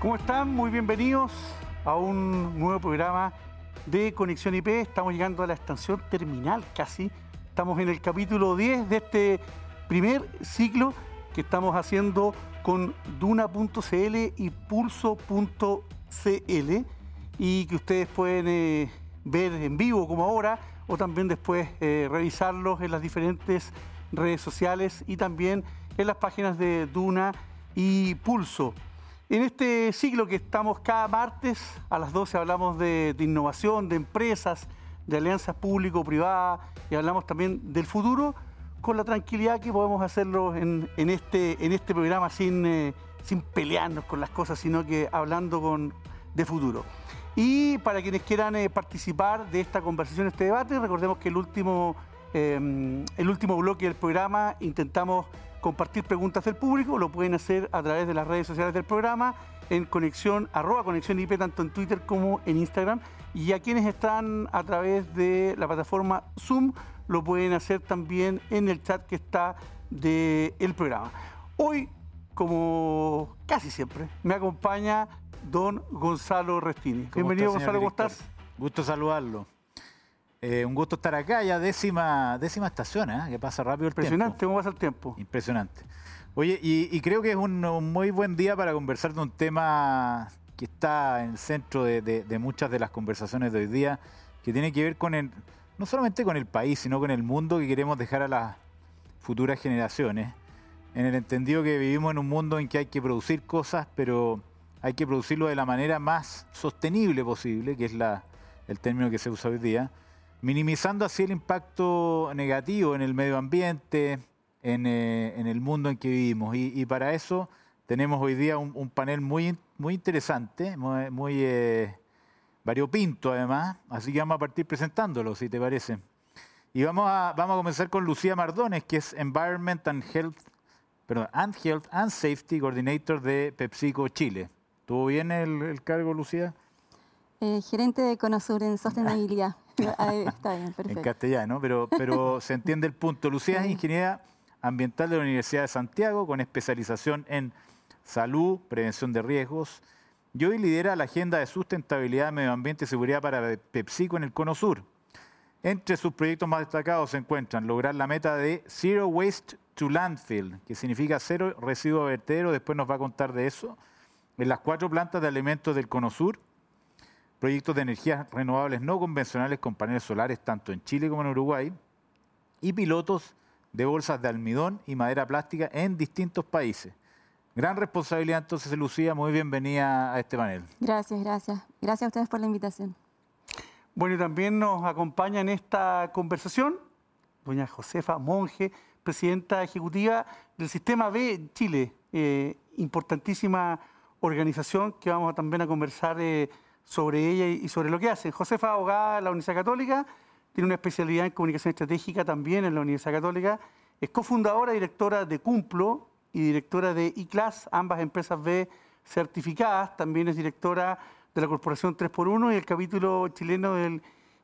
¿Cómo están? Muy bienvenidos a un nuevo programa de Conexión IP. Estamos llegando a la estación terminal casi. Estamos en el capítulo 10 de este primer ciclo que estamos haciendo con Duna.cl y Pulso.cl y que ustedes pueden eh, ver en vivo como ahora o también después eh, revisarlos en las diferentes redes sociales y también en las páginas de Duna y Pulso. En este ciclo que estamos cada martes a las 12 hablamos de, innovación, de empresas, de alianzas público-privadas y hablamos también del futuro con la tranquilidad que podemos hacerlo en, este, este programa sin, eh, sin pelearnos con las cosas, sino que hablando con, de futuro. Y para quienes quieran eh, participar de esta conversación, este debate, recordemos que el último, el último bloque del programa intentamos compartir preguntas del público, lo pueden hacer a través de las redes sociales del programa, en conexión, arroba conexión IP, tanto en Twitter como en Instagram. Y a quienes están a través de la plataforma Zoom, lo pueden hacer también en el chat que está del programa. Hoy, como casi siempre, me acompaña don Gonzalo Restini. Bienvenido, Gonzalo, ¿cómo estás? Gusto saludarlo. Eh, un gusto estar acá, ya décima, décima estación, ¿eh? que pasa rápido el tiempo. Impresionante, ¿cómo pasa el tiempo? Impresionante. Oye, y, creo que es un, muy buen día para conversar de un tema que está en el centro de, muchas de las conversaciones de hoy día, que tiene que ver con el, no solamente con el país, sino con el mundo que queremos dejar a las futuras generaciones, en el entendido que vivimos en un mundo en que hay que producir cosas, pero hay que producirlo de la manera más sostenible posible, que es la, el término que se usa hoy día, minimizando así el impacto negativo en el medio ambiente, en, eh, el mundo en que vivimos. Y, para eso tenemos hoy día un, panel muy, muy interesante, muy, eh, variopinto además, así que vamos a partir presentándolo, si te parece. Y vamos a, vamos a comenzar con Lucía Mardones, que es Environment and Health, perdón, and Health and Safety Coordinator de PepsiCo Chile. ¿Tuvo bien el, cargo, Lucía? Eh, gerente de Conosur en sostenibilidad. está bien, perfecto. En castellano, pero, pero se entiende el punto. Lucía es ingeniera ambiental de la Universidad de Santiago con especialización en salud, prevención de riesgos. Y hoy lidera la agenda de sustentabilidad, medio ambiente y seguridad para PepsiCo en el Cono Sur. Entre sus proyectos más destacados se encuentran lograr la meta de Zero Waste to Landfill, que significa cero residuo vertedero, después nos va a contar de eso en las cuatro plantas de alimentos del Cono Sur, proyectos de energías renovables no convencionales con paneles solares tanto en Chile como en Uruguay, y pilotos de bolsas de almidón y madera plástica en distintos países. Gran responsabilidad entonces, Lucía, muy bienvenida a este panel. Gracias, gracias. Gracias a ustedes por la invitación. Bueno, y también nos acompaña en esta conversación doña Josefa Monge, presidenta ejecutiva del Sistema B Chile, eh, importantísima organización que vamos también a conversar eh, sobre ella y sobre lo que hace. Josefa, abogada de la Universidad Católica, tiene una especialidad en comunicación estratégica también en la Universidad Católica, es cofundadora directora de Cumplo y directora de ICLAS, ambas empresas B certificadas, también es directora de la Corporación 3x1 y el capítulo chileno del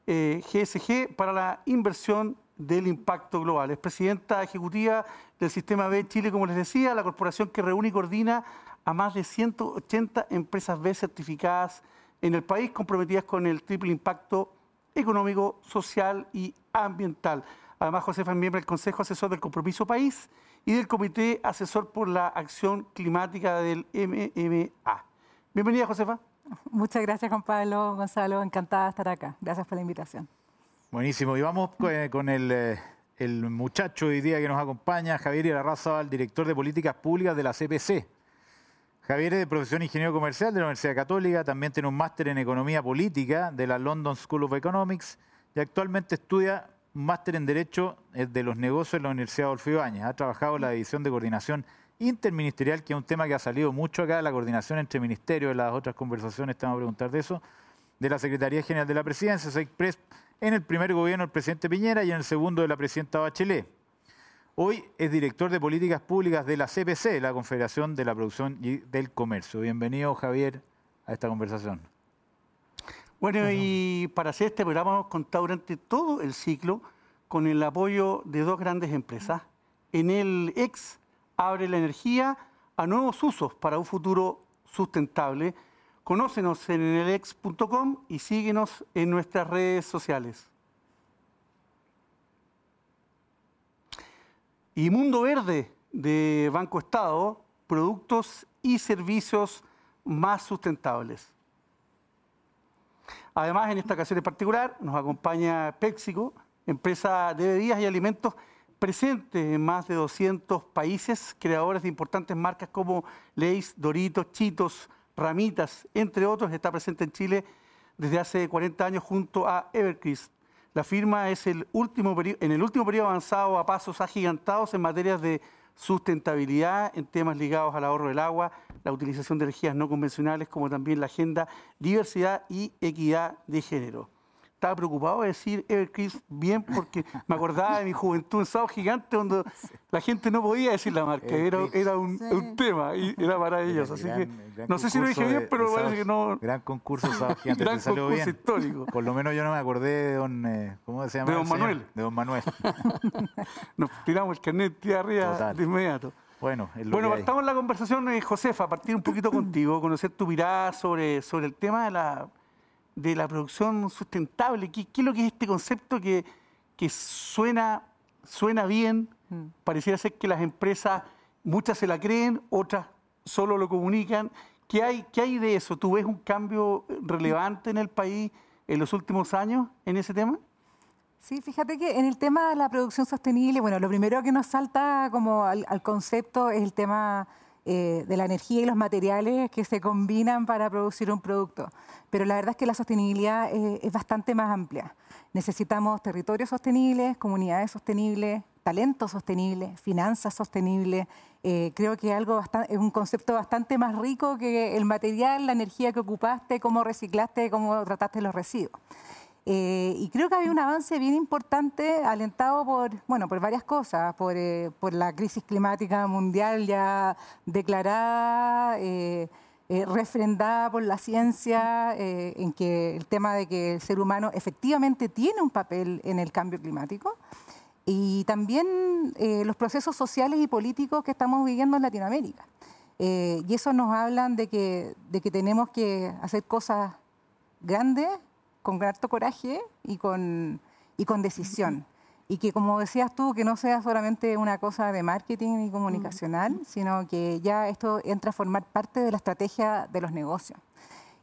GSG eh, para la inversión del impacto global. Es presidenta ejecutiva del Sistema B Chile, como les decía, la corporación que reúne y coordina a más de 180 empresas B certificadas en el país comprometidas con el triple impacto económico, social y ambiental. Además, Josefa es miembro del Consejo Asesor del Compromiso País y del Comité Asesor por la Acción Climática del MMA. Bienvenida, Josefa. Muchas gracias, Juan Pablo, Gonzalo. Encantada de estar acá. Gracias por la invitación. Buenísimo. Y vamos con el, el muchacho hoy día que nos acompaña, Javier Irarrázaval, director de Políticas Públicas de la CPC. Javier es de profesión ingeniero comercial de la Universidad Católica, también tiene un máster en economía política de la London School of Economics y actualmente estudia un máster en Derecho eh, de los Negocios en la Universidad Adolfo Ibáñez. Ha trabajado en la División de Coordinación Interministerial, que es un tema que ha salido mucho acá, la coordinación entre ministerios, en las otras conversaciones te vamos a preguntar de eso, de la Secretaría General de la Presidencia, se en el primer gobierno del presidente Piñera y en el segundo de la presidenta Bachelet. Hoy es director de políticas públicas de la CPC, la Confederación de la Producción y del Comercio. Bienvenido, Javier, a esta conversación. Bueno, y para hacer este programa hemos contado durante todo el ciclo con el apoyo de dos grandes empresas. En el ex abre la energía a nuevos usos para un futuro sustentable. Conócenos en enelex.com y síguenos en nuestras redes sociales. Y Mundo Verde de Banco Estado, productos y servicios más sustentables. Además, en esta ocasión en particular, nos acompaña PepsiCo, empresa de bebidas y alimentos presente en más de 200 países, creadores de importantes marcas como Lay's, Doritos, Chitos, Ramitas, entre otros, está presente en Chile desde hace 40 años junto a Evercrisp. La firma es el último en el último periodo avanzado a pasos agigantados en materias de sustentabilidad, en temas ligados al ahorro del agua, la utilización de energías no convencionales, como también la agenda diversidad y equidad de género estaba preocupado de decir Evercrisp bien porque me acordaba de mi juventud en Sábado Gigante donde la gente no podía decir la marca, era, era un, tema y era para ellos. Así que no sé si lo dije bien, pero parece que no. Gran concurso Sábado Gigante, gran concurso bien. histórico. Por lo menos yo no me acordé de don, eh, ¿cómo se llama? De don Manuel. De don Manuel. Nos tiramos el carnet de arriba de inmediato. Bueno, bueno partamos la conversación, eh, Josefa, a partir un poquito contigo, conocer tu mirada sobre, sobre el tema de la de la producción sustentable. ¿Qué, es lo que es este concepto que, suena, suena bien? Mm. Pareciera ser que las empresas, muchas se la creen, otras solo lo comunican. ¿Qué hay, ¿Qué hay de eso? ¿Tú ves un cambio relevante en el país en los últimos años en ese tema? Sí, fíjate que en el tema de la producción sostenible, bueno, lo primero que nos salta como al concepto es el tema eh, de la energía y los materiales que se combinan para producir un producto. Pero la verdad es que la sostenibilidad eh, es bastante más amplia. Necesitamos territorios sostenibles, comunidades sostenibles, talento sostenible, finanzas sostenibles. Eh, creo que es un concepto bastante más rico que el material, la energía que ocupaste, cómo reciclaste, cómo trataste los residuos. Eh, y creo que había un avance bien importante alentado por, bueno, por varias cosas, por, eh, por la crisis climática mundial ya declarada, eh, refrendada por la ciencia, en que el tema de que el ser humano efectivamente tiene un papel en el cambio climático. Y también los procesos sociales y políticos que estamos viviendo en Latinoamérica. y eso nos hablan de que, de que tenemos que hacer cosas grandes con harto coraje y con, y con decisión. Y que, como decías tú, que no sea solamente una cosa de marketing y comunicacional, sino que ya esto entra a formar parte de la estrategia de los negocios.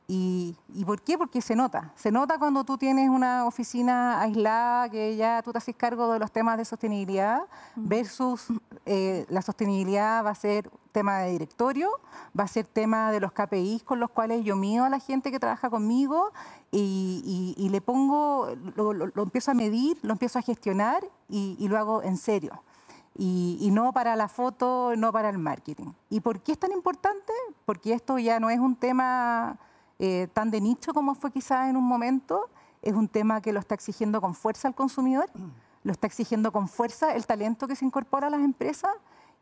¿Y, por qué? Porque se nota. Se nota cuando tú tienes una oficina aislada, que ya tú te haces cargo de los temas de sostenibilidad, versus eh, la sostenibilidad va a ser tema de directorio, va a ser tema de los KPIs con los cuales yo mío a la gente que trabaja conmigo y, le pongo, lo, empiezo a medir, lo empiezo a gestionar y, lo hago en serio. Y, no para la foto, no para el marketing. ¿Y por qué es tan importante? Porque esto ya no es un tema eh, tan de nicho como fue quizás en un momento, es un tema que lo está exigiendo con fuerza el consumidor, lo está exigiendo con fuerza el talento que se incorpora a las empresas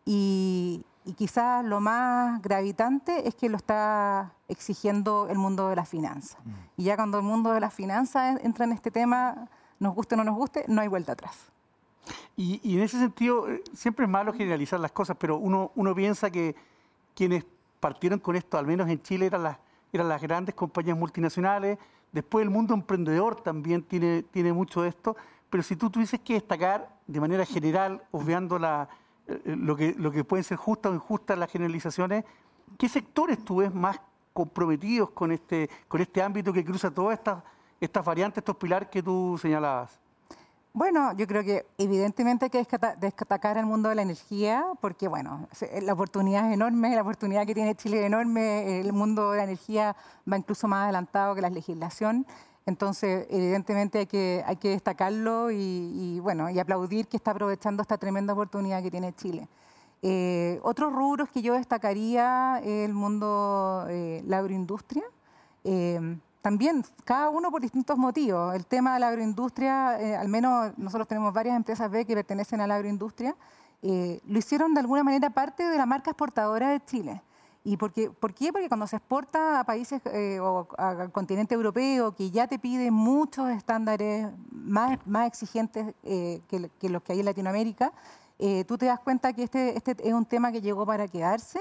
y, quizás lo más gravitante es que lo está exigiendo el mundo de las finanzas. Mm. Y ya cuando el mundo de las finanzas entra en este tema, nos guste o no nos guste, no hay vuelta atrás. Y, y en ese sentido, eh, siempre es malo generalizar las cosas, pero uno, uno piensa que quienes partieron con esto, al menos en Chile, eran las eran las grandes compañías multinacionales. Después el mundo emprendedor también tiene, tiene mucho de esto. Pero si tú tuvieses que destacar de manera general, obviando la, eh, lo, que, lo que pueden ser justas o injustas las generalizaciones, ¿qué sectores tú ves más comprometidos con este, con este ámbito que cruza todas estas, estas variantes, estos pilares que tú señalabas? Bueno, yo creo que evidentemente hay que destacar el mundo de la energía, porque bueno, la oportunidad es enorme, la oportunidad que tiene Chile es enorme, el mundo de la energía va incluso más adelantado que la legislación, entonces evidentemente hay que, destacarlo y, bueno, y aplaudir que está aprovechando esta tremenda oportunidad que tiene Chile. Eh, otros rubros que yo destacaría el mundo eh, la agroindustria. Eh, también cada uno por distintos motivos. El tema de la agroindustria, eh, al menos nosotros tenemos varias empresas B que pertenecen a la agroindustria, eh, lo hicieron de alguna manera parte de la marca exportadora de Chile. ¿Y por qué? ¿Por qué? Porque cuando se exporta a países eh, o al continente europeo que ya te pide muchos estándares más, más exigentes que, los que hay en Latinoamérica, tú te das cuenta que este, este es un tema que llegó para quedarse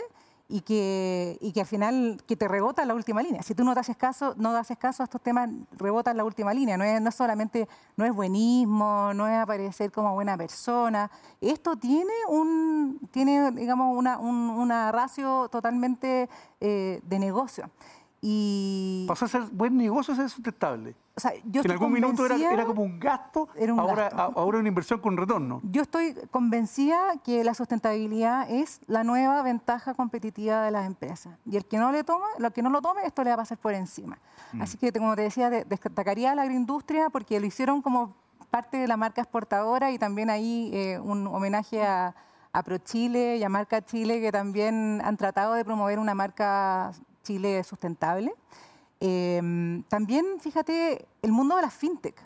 y que, y que al final que te rebota la última línea. Si tú no te haces caso, no haces caso a estos temas, rebota la última línea. No es, no solamente, no es buenismo, no es aparecer como buena persona. Esto tiene un, tiene, digamos, una, un, una ratio totalmente eh, de negocio. Y Pasó a ser buen negocio, ser sustentable. o sea, yo en algún minuto era, como un gasto, Era un ahora, gasto. a- ahora una inversión con retorno. Yo estoy convencida que la sustentabilidad es la nueva ventaja competitiva de las empresas. Y el que no le toma, lo que no lo tome, esto le va a pasar por encima. Así que, como te decía, de- destacaría a la agroindustria porque lo hicieron como parte de la marca exportadora y también ahí eh, un homenaje a, a ProChile y a Marca Chile que también han tratado de promover una marca Chile sustentable. Eh, también, fíjate, el mundo de las fintech.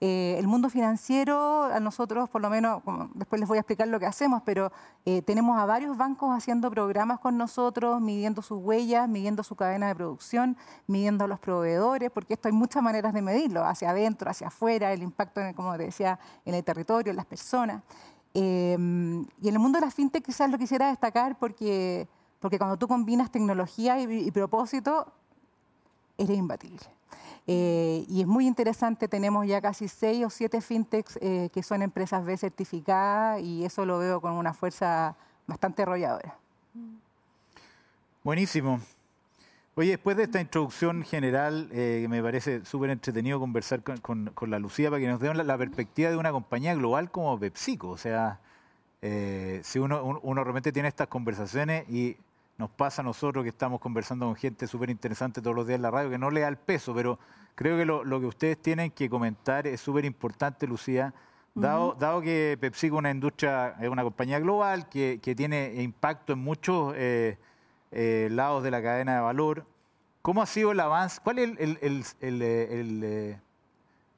Eh, el mundo financiero, a nosotros, por lo menos, después les voy a explicar lo que hacemos, pero eh, tenemos a varios bancos haciendo programas con nosotros, midiendo sus huellas, midiendo su cadena de producción, midiendo a los proveedores, porque esto hay muchas maneras de medirlo, hacia adentro, hacia afuera, el impacto, en el- como te decía, en el territorio, en las personas. Eh, y en el mundo de las fintech quizás lo quisiera destacar porque, porque cuando tú combinas tecnología y, propósito, eres imbatible. Eh, y es muy interesante, tenemos ya casi seis o siete fintechs eh, que son empresas B certificadas y eso lo veo con una fuerza bastante arrolladora. Buenísimo. Oye, después de esta introducción general, eh, me parece súper entretenido conversar con, con- con la Lucía para que nos dé la, la perspectiva de una compañía global como PepsiCo. O sea, eh, si uno, un- uno realmente tiene estas conversaciones y nos pasa a nosotros que estamos conversando con gente súper interesante todos los días en la radio, que no le da el peso, pero creo que lo, lo que ustedes tienen que comentar es súper importante, Lucía. Dado, dado que PepsiCo es una industria, es una compañía global que, que tiene impacto en muchos eh, eh, lados de la cadena de valor, ¿cómo ha sido el avance? ¿Cuál es el, el- el- el, el,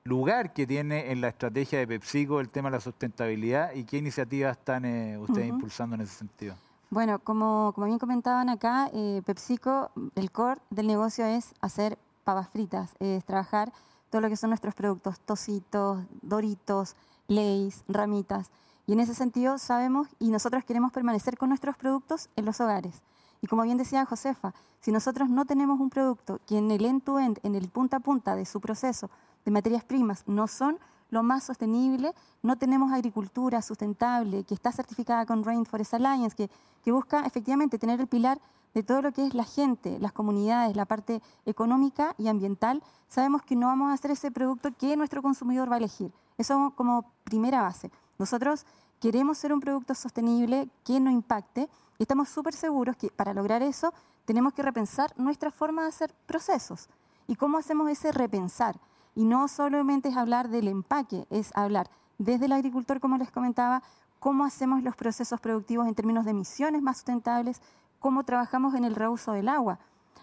lugar que tiene en la estrategia de PepsiCo el tema de la sustentabilidad y qué iniciativas están eh, ustedes Ujú. impulsando en ese sentido? Bueno, como, como bien comentaban acá, eh, PepsiCo, el core del negocio es hacer papas fritas, es trabajar todo lo que son nuestros productos, tocitos, doritos, leys, ramitas. Y en ese sentido sabemos y nosotros queremos permanecer con nuestros productos en los hogares. Y como bien decía Josefa, si nosotros no tenemos un producto que en el end-to-end, en el punta a punta de su proceso de materias primas, no son lo más sostenible, no tenemos agricultura sustentable que está certificada con Rainforest Alliance, que, que busca efectivamente tener el pilar de todo lo que es la gente, las comunidades, la parte económica y ambiental, sabemos que no vamos a hacer ese producto que nuestro consumidor va a elegir. Eso como primera base. Nosotros queremos ser un producto sostenible que no impacte y estamos súper seguros que para lograr eso tenemos que repensar nuestra forma de hacer procesos. ¿Y cómo hacemos ese repensar? Y no solamente es hablar del empaque, es hablar desde el agricultor, como les comentaba, cómo hacemos los procesos productivos en términos de emisiones más sustentables, cómo trabajamos en el reuso del agua.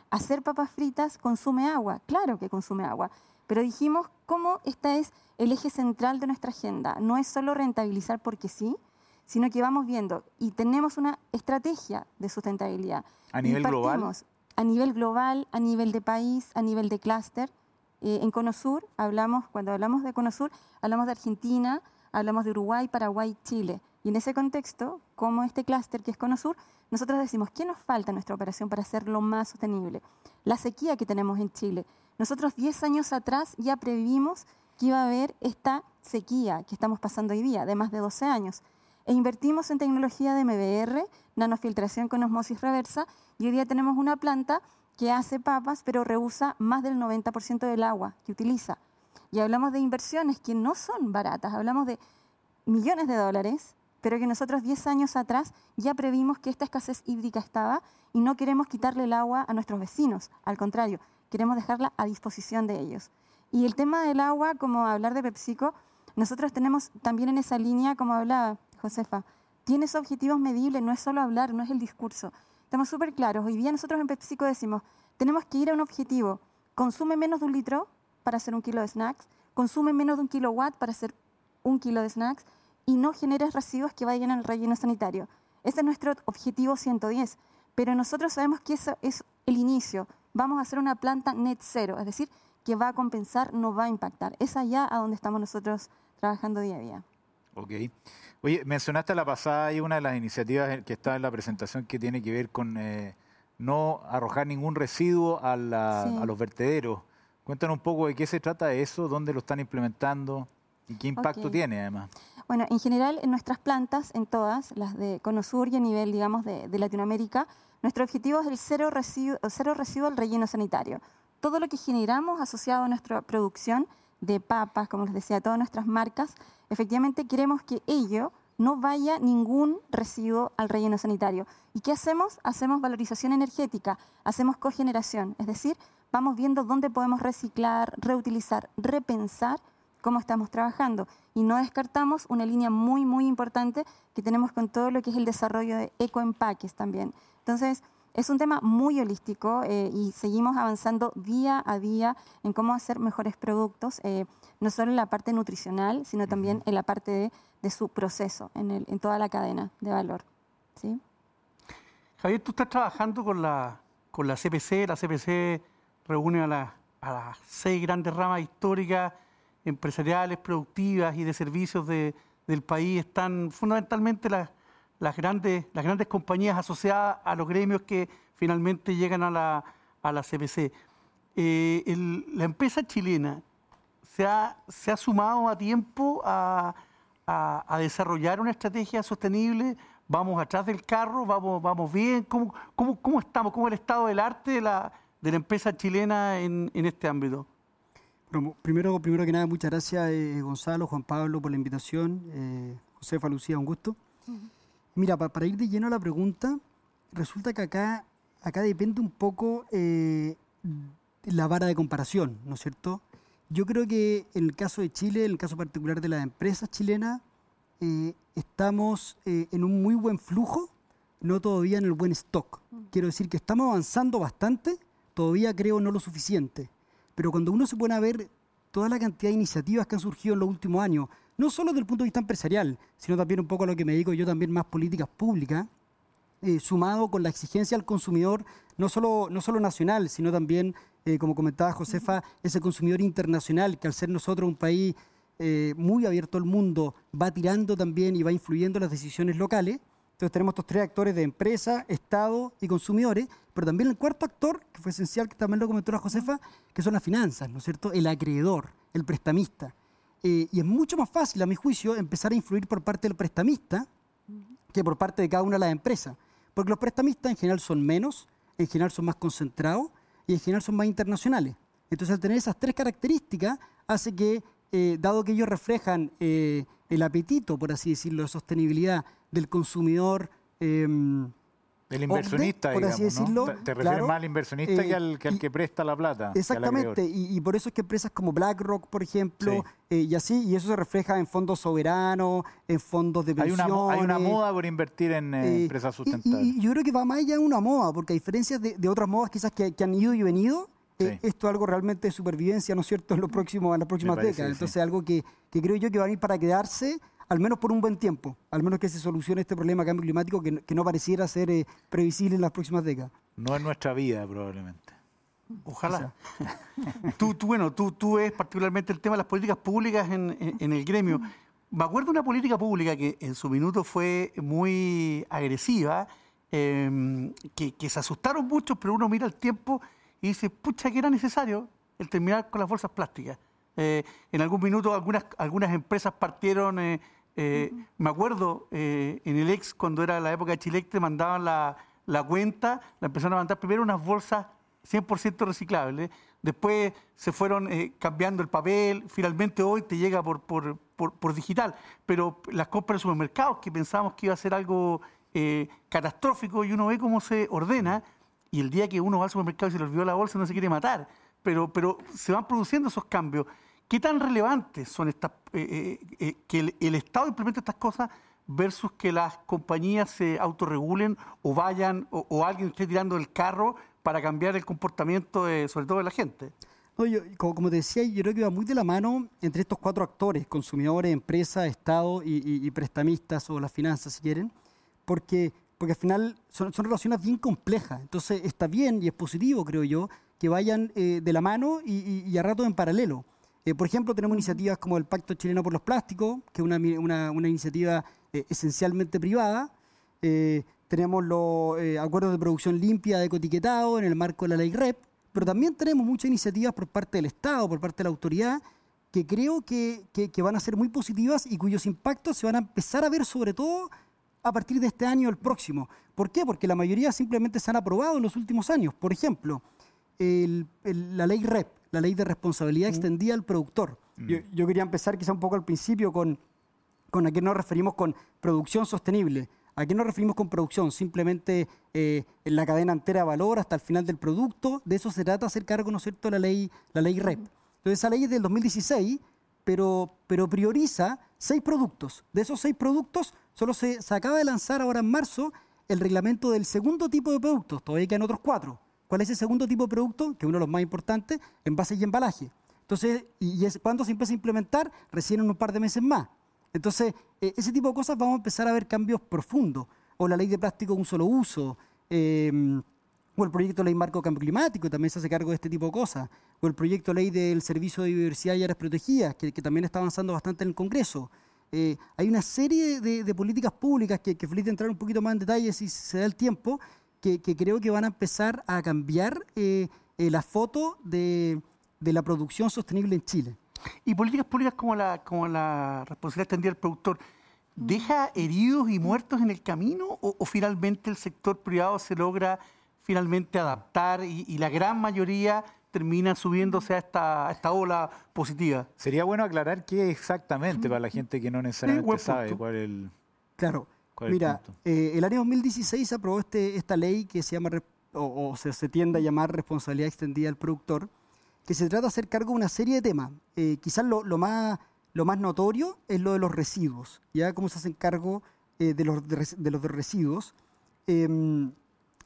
Hacer papas fritas consume agua, claro que consume agua, pero dijimos cómo esta es el eje central de nuestra agenda. No es solo rentabilizar porque sí, sino que vamos viendo y tenemos una estrategia de sustentabilidad. ¿A nivel global? A nivel global, a nivel de país, a nivel de clúster. Eh, en Conosur, hablamos, cuando hablamos de Conosur, hablamos de Argentina, hablamos de Uruguay, Paraguay, Chile. Y en ese contexto, como este clúster que es Conosur, nosotros decimos, ¿qué nos falta en nuestra operación para hacerlo más sostenible? La sequía que tenemos en Chile. Nosotros 10 años atrás ya previmos que iba a haber esta sequía que estamos pasando hoy día, de más de 12 años. E invertimos en tecnología de MBR, nanofiltración con osmosis reversa, y hoy día tenemos una planta que hace papas, pero reusa más del 90% del agua que utiliza. Y hablamos de inversiones que no son baratas, hablamos de millones de dólares, pero que nosotros 10 años atrás ya previmos que esta escasez hídrica estaba y no queremos quitarle el agua a nuestros vecinos, al contrario, queremos dejarla a disposición de ellos. Y el tema del agua, como hablar de PepsiCo, nosotros tenemos también en esa línea, como hablaba Josefa, tienes objetivos medibles, no es solo hablar, no es el discurso. Estamos súper claros. Hoy día nosotros en PepsiCo decimos, tenemos que ir a un objetivo. Consume menos de un litro para hacer un kilo de snacks, consume menos de un kilowatt para hacer un kilo de snacks y no generes residuos que vayan al relleno sanitario. Ese es nuestro objetivo 110. Pero nosotros sabemos que eso es el inicio. Vamos a hacer una planta net cero, es decir, que va a compensar, no va a impactar. Es allá a donde estamos nosotros trabajando día a día. Ok. Oye, mencionaste la pasada ahí una de las iniciativas que está en la presentación que tiene que ver con, eh, no arrojar ningún residuo a, la- Sí. a los vertederos. Cuéntanos un poco de qué se trata eso, dónde lo están implementando y qué impacto Ok. tiene además. Bueno, en general, en nuestras plantas, en todas, las de Conosur y a nivel, digamos, de, de Latinoamérica, nuestro objetivo es el cero residuo, cero residuo al relleno sanitario. Todo lo que generamos asociado a nuestra producción de papas, como les decía, todas nuestras marcas, efectivamente queremos que ello no vaya ningún residuo al relleno sanitario. ¿Y qué hacemos? Hacemos valorización energética, hacemos cogeneración, es decir, vamos viendo dónde podemos reciclar, reutilizar, repensar cómo estamos trabajando. Y no descartamos una línea muy, muy importante que tenemos con todo lo que es el desarrollo de ecoempaques también. Entonces, es un tema muy holístico eh, y seguimos avanzando día a día en cómo hacer mejores productos, eh, no solo en la parte nutricional, sino también en la parte de, de su proceso, en, el- en toda la cadena de valor. ¿sí? Javier, tú estás trabajando con la, con la CPC. La CPC reúne a, la- a las seis grandes ramas históricas, empresariales, productivas y de servicios de- del país. Están fundamentalmente las, las, grandes, las grandes compañías asociadas a los gremios que finalmente llegan a la, a la CPC. Eh, el- la empresa chilena se ha, se ha sumado a tiempo a, a- a desarrollar una estrategia sostenible. Vamos atrás del carro, vamos, vamos bien. ¿Cómo, cómo, cómo estamos? ¿Cómo es el estado del arte de la, de la empresa chilena en, en este ámbito? Bueno, primero, primero que nada, muchas gracias eh, Gonzalo, Juan Pablo por la invitación. Eh, Josefa, Lucía, un gusto. Mira, pa- para ir de lleno a la pregunta, resulta que acá, acá depende un poco eh, la vara de comparación, ¿no es cierto? Yo creo que en el caso de Chile, en el caso particular de las empresas chilenas, eh, estamos eh, en un muy buen flujo, no todavía en el buen stock. Quiero decir que estamos avanzando bastante, todavía creo no lo suficiente. Pero cuando uno se pone a ver toda la cantidad de iniciativas que han surgido en los últimos años, no solo desde el punto de vista empresarial, sino también un poco a lo que me dedico yo también más políticas públicas, eh, sumado con la exigencia al consumidor, no solo, no solo nacional, sino también, eh, como comentaba Josefa, ese consumidor internacional, que al ser nosotros un país eh, muy abierto al mundo, va tirando también y va influyendo en las decisiones locales. Entonces tenemos estos tres actores de empresa, Estado y consumidores, pero también el cuarto actor, que fue esencial, que también lo comentó la Josefa, que son las finanzas, ¿no es cierto? El acreedor, el prestamista. Y es mucho más fácil, a mi juicio, empezar a influir por parte del prestamista que por parte de cada una de las empresas. Porque los prestamistas en general son menos, en general son más concentrados y en general son más internacionales. Entonces, al tener esas tres características, hace que, eh, dado que ellos reflejan eh, el apetito, por así decirlo, de sostenibilidad del consumidor, em, El inversionista, por así digamos, ¿no? decirlo, Te- Te refieres claro, más al inversionista eh, que al que, al y- que presta la plata. Exactamente, y, y por eso es que empresas como BlackRock, por ejemplo, Sí. eh, y así, y eso se refleja en fondos soberanos, en fondos de Hay una, pensiones. hay una moda por invertir en eh, eh, empresas sustentables. Y, y yo creo que va más allá de una moda, porque a diferencia de, de otras modas quizás que, que han ido y venido, Sí. esto es algo realmente de supervivencia, ¿no es cierto?, en, los próximos, en las próximas parece, décadas. sí. Entonces, algo que, que creo yo que va a venir para quedarse, al menos por un buen tiempo, al menos que se solucione este problema de cambio climático que, no- que no pareciera ser eh, previsible en las próximas décadas. No en nuestra vida, probablemente. Ojalá. tú, tú, bueno, tú, tú ves particularmente el tema de las políticas públicas en, en- en el gremio. Me acuerdo de una política pública que en su minuto fue muy agresiva, eh, que, que se asustaron mucho, pero uno mira el tiempo y dice, pucha, que era necesario el terminar con las bolsas plásticas. Eh, en algún minuto algunas, algunas empresas partieron, eh, eh, me acuerdo eh, en el ex, cuando era la época de Chile, te mandaban la, la cuenta, la empezaron a mandar primero unas bolsas 100% reciclables, después se fueron eh, cambiando el papel, finalmente hoy te llega por, por, por- por digital, pero las compras en supermercados, que pensábamos que iba a ser algo eh, catastrófico, y uno ve cómo se ordena, y el día que uno va al supermercado y se le olvidó la bolsa no se quiere matar, pero, pero se van produciendo esos cambios. ¿Qué tan relevantes son estas, eh, eh, eh, que el, Estado implemente estas cosas versus que las compañías se autorregulen o vayan o, alguien esté tirando el carro para cambiar el comportamiento, de- sobre todo de la gente? No, yo, como, te decía, yo creo que va muy de la mano entre estos cuatro actores, consumidores, empresas, Estado y, prestamistas o las finanzas, si quieren, porque, porque al final son, relaciones bien complejas. Entonces está bien y es positivo, creo yo, que vayan de la mano y, y- a rato en paralelo. Eh, por ejemplo, tenemos iniciativas como el Pacto Chileno por los Plásticos, que es una, una- una iniciativa eh, esencialmente privada. Eh, tenemos los acuerdos de producción limpia de ecoetiquetado en el marco de la ley REP, pero también tenemos muchas iniciativas por parte del Estado, por parte de la autoridad, que creo que, que- que van a ser muy positivas y cuyos impactos se van a empezar a ver sobre todo a partir de este año o el próximo. ¿Por qué? Porque la mayoría simplemente se han aprobado en los últimos años. Por ejemplo, el- el- la ley REP, la ley de responsabilidad extendida al productor. Yo, yo quería empezar quizá un poco al principio con, con a qué nos referimos con producción sostenible. ¿A qué nos referimos con producción? Simplemente eh, en la cadena entera de valor hasta el final del producto. De eso se trata hacer cargo, ¿no es cierto?, la ley, la ley REP. Entonces esa ley es del 2016, pero, pero prioriza seis productos. De esos seis productos, solo se, se acaba de lanzar ahora en marzo el reglamento del segundo tipo de productos. Todavía quedan otros cuatro. ¿Cuál es el segundo tipo de producto? Que uno de los más importantes, envase y embalaje. Entonces, ¿y es, cuándo se empieza a implementar? Recién en un par de meses más. Entonces, eh, ese tipo de cosas vamos a empezar a ver cambios profundos. O la ley de plástico de un solo uso, eh, o el proyecto de ley marco cambio climático, también se hace cargo de este tipo de cosas, o el proyecto de ley del Servicio de Biodiversidad y Áreas Protegidas, que, que también está avanzando bastante en el Congreso. Eh, hay una serie de, de políticas públicas que, que feliz de entrar un poquito más en detalle si se da el tiempo, que, que creo que van a empezar a cambiar eh, eh, la foto de, de la producción sostenible en Chile. Y políticas públicas como la, como la responsabilidad extendida del productor, ¿deja heridos y muertos en el camino o, o finalmente el sector privado se logra finalmente adaptar y, y la gran mayoría termina subiéndose a esta, a esta ola positiva? Sería bueno aclarar qué exactamente para la gente que no necesariamente sabe cuál es el... Claro. ¿Cuál es el Mira, punto? eh, el año 2016 se aprobó este, esta ley que se llama, o, o se, se tiende a llamar responsabilidad extendida al productor, que se trata de hacer cargo de una serie de temas. Eh, quizás lo, lo más, lo más notorio es lo de los residuos, ya cómo se hacen cargo eh, de, los de, de los de residuos em,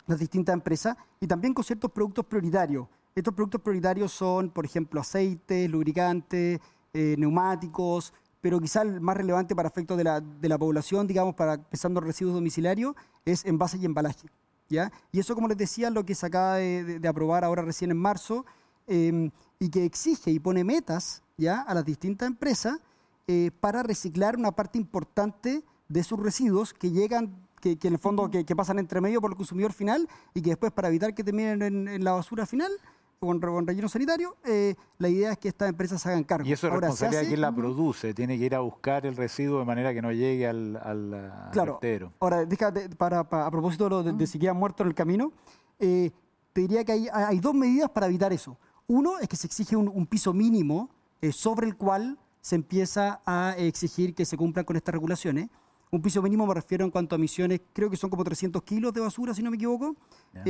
las distintas empresas y también con ciertos productos prioritarios. Estos productos prioritarios son, por ejemplo, aceites, lubricantes, eh, neumáticos, pero quizá el más relevante para efectos de la, de la población, digamos, para pensando en residuos domiciliarios, es envase y embalaje. ¿ya? Y eso, como les decía, es lo que se acaba de, de- de aprobar ahora recién en marzo eh, y que exige y pone metas ¿ya? a las distintas empresas eh, para reciclar una parte importante de sus residuos que llegan, que, que en el fondo que, que pasan entre medio por el consumidor final y que después para evitar que terminen en, en la basura final o en relleno sanitario, eh, la idea es que estas empresas se hagan cargo. Y eso es Ahora, responsabilidad de quien la produce, tiene que ir a buscar el residuo de manera que no llegue al, al, Claro. Ahora, déjate, para, para- a propósito de, lo de, de si quedan muertos en el camino, eh, te diría que hay, hay dos medidas para evitar eso. Uno es que se exige un, un piso mínimo eh, sobre el cual se empieza a exigir que se cumplan con estas regulaciones. Un piso mínimo me refiero en cuanto a emisiones, creo que son como 300 kilos de basura, si no me equivoco. Ya.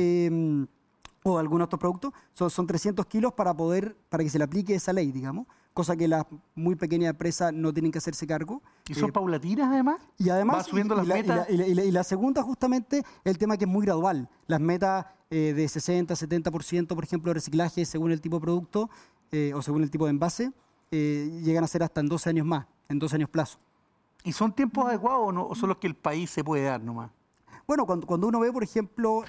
O algunos otros productos, son, son 300 kilos para poder, para que se le aplique esa ley, digamos, cosa que las muy pequeñas empresas no tienen que hacerse cargo. ¿Y son Eh, paulatinas además? y además, ¿Va subiendo y, las y la, y metas? la- y la- y la- y la segunda, justamente, el tema que es muy gradual. Las metas eh, de 60, 70%, por ejemplo, de reciclaje según el tipo de producto eh, o según el tipo de envase, eh, llegan a ser hasta en 12 años más, en 12 años plazo. ¿Y son tiempos adecuados o, no, o son los que el país se puede dar nomás? Bueno, cuando, cuando uno ve, por ejemplo,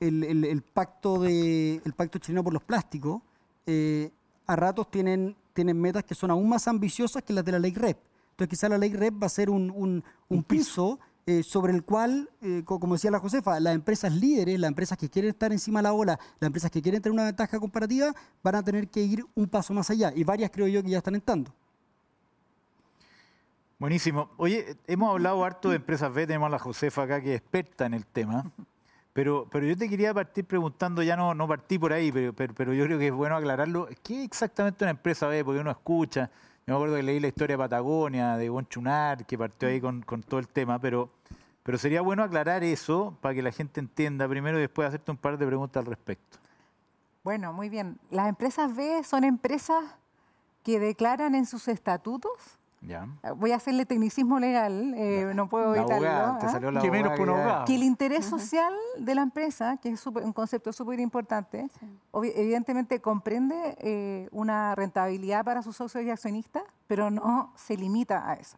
el, el- el pacto de, el pacto chileno por los plásticos, eh, a ratos tienen, tienen metas que son aún más ambiciosas que las de la ley REP. Entonces, quizá la ley REP va a ser un, un- un piso eh, sobre el cual, eh, co- como decía la Josefa, las empresas líderes, las empresas que quieren estar encima de la ola, las empresas que quieren tener una ventaja comparativa, van a tener que ir un paso más allá. Y varias creo yo que ya están entrando. Buenísimo. Oye, hemos hablado harto de empresas B, tenemos a la Josefa acá que es experta en el tema. Pero, pero yo te quería partir preguntando, ya no, no partí por ahí, pero, pero, yo creo que es bueno aclararlo. ¿Qué exactamente una empresa B? Porque uno escucha, yo me acuerdo que leí la historia de Patagonia, de Bonchunar, que partió ahí con, con todo el tema, pero, pero sería bueno aclarar eso para que la gente entienda primero y después hacerte un par de preguntas al respecto. Bueno, muy bien. Las empresas B son empresas que declaran en sus estatutos. ¿Ya? Voy a hacerle tecnicismo legal, eh, no puedo La evitarlo. abogada, te ¿ah? salió la Que abogada que ya- abogado. que el interés social de la empresa, que es un concepto súper importante, evidentemente comprende eh, una rentabilidad para sus socios y accionistas, pero no se limita a eso.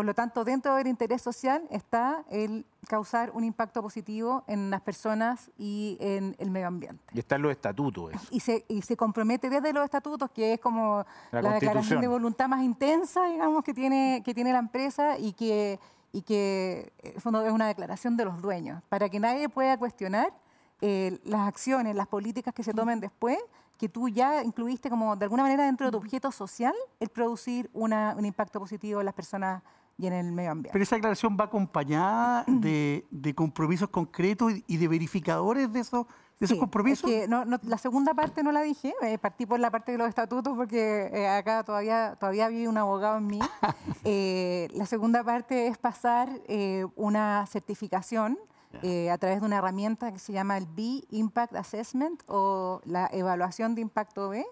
Por lo tanto, dentro del interés social está el causar un impacto positivo en las personas y en el medio ambiente. Y están los estatutos, eso. Y se, y se compromete desde los estatutos, que es como La la, declaración de voluntad más intensa, digamos, que tiene, que tiene la empresa y que, y que fondo es una declaración de los dueños, para que nadie pueda cuestionar eh, las acciones, las políticas que se tomen después, que tú ya incluiste como de alguna manera dentro de tu objeto social el producir una- un impacto positivo en las personas y en el medio ambiente. Pero esa declaración va acompañada de, de compromisos concretos y- de verificadores de esos, de esos Sí, compromisos. es que no- no- la segunda parte no la dije, eh, partí por la parte de los estatutos porque eh, acá todavía, todavía vive un abogado en mí. Eh, la segunda parte es pasar eh, una certificación eh, a través de una herramienta que se llama el B Impact Assessment o la evaluación de impacto B.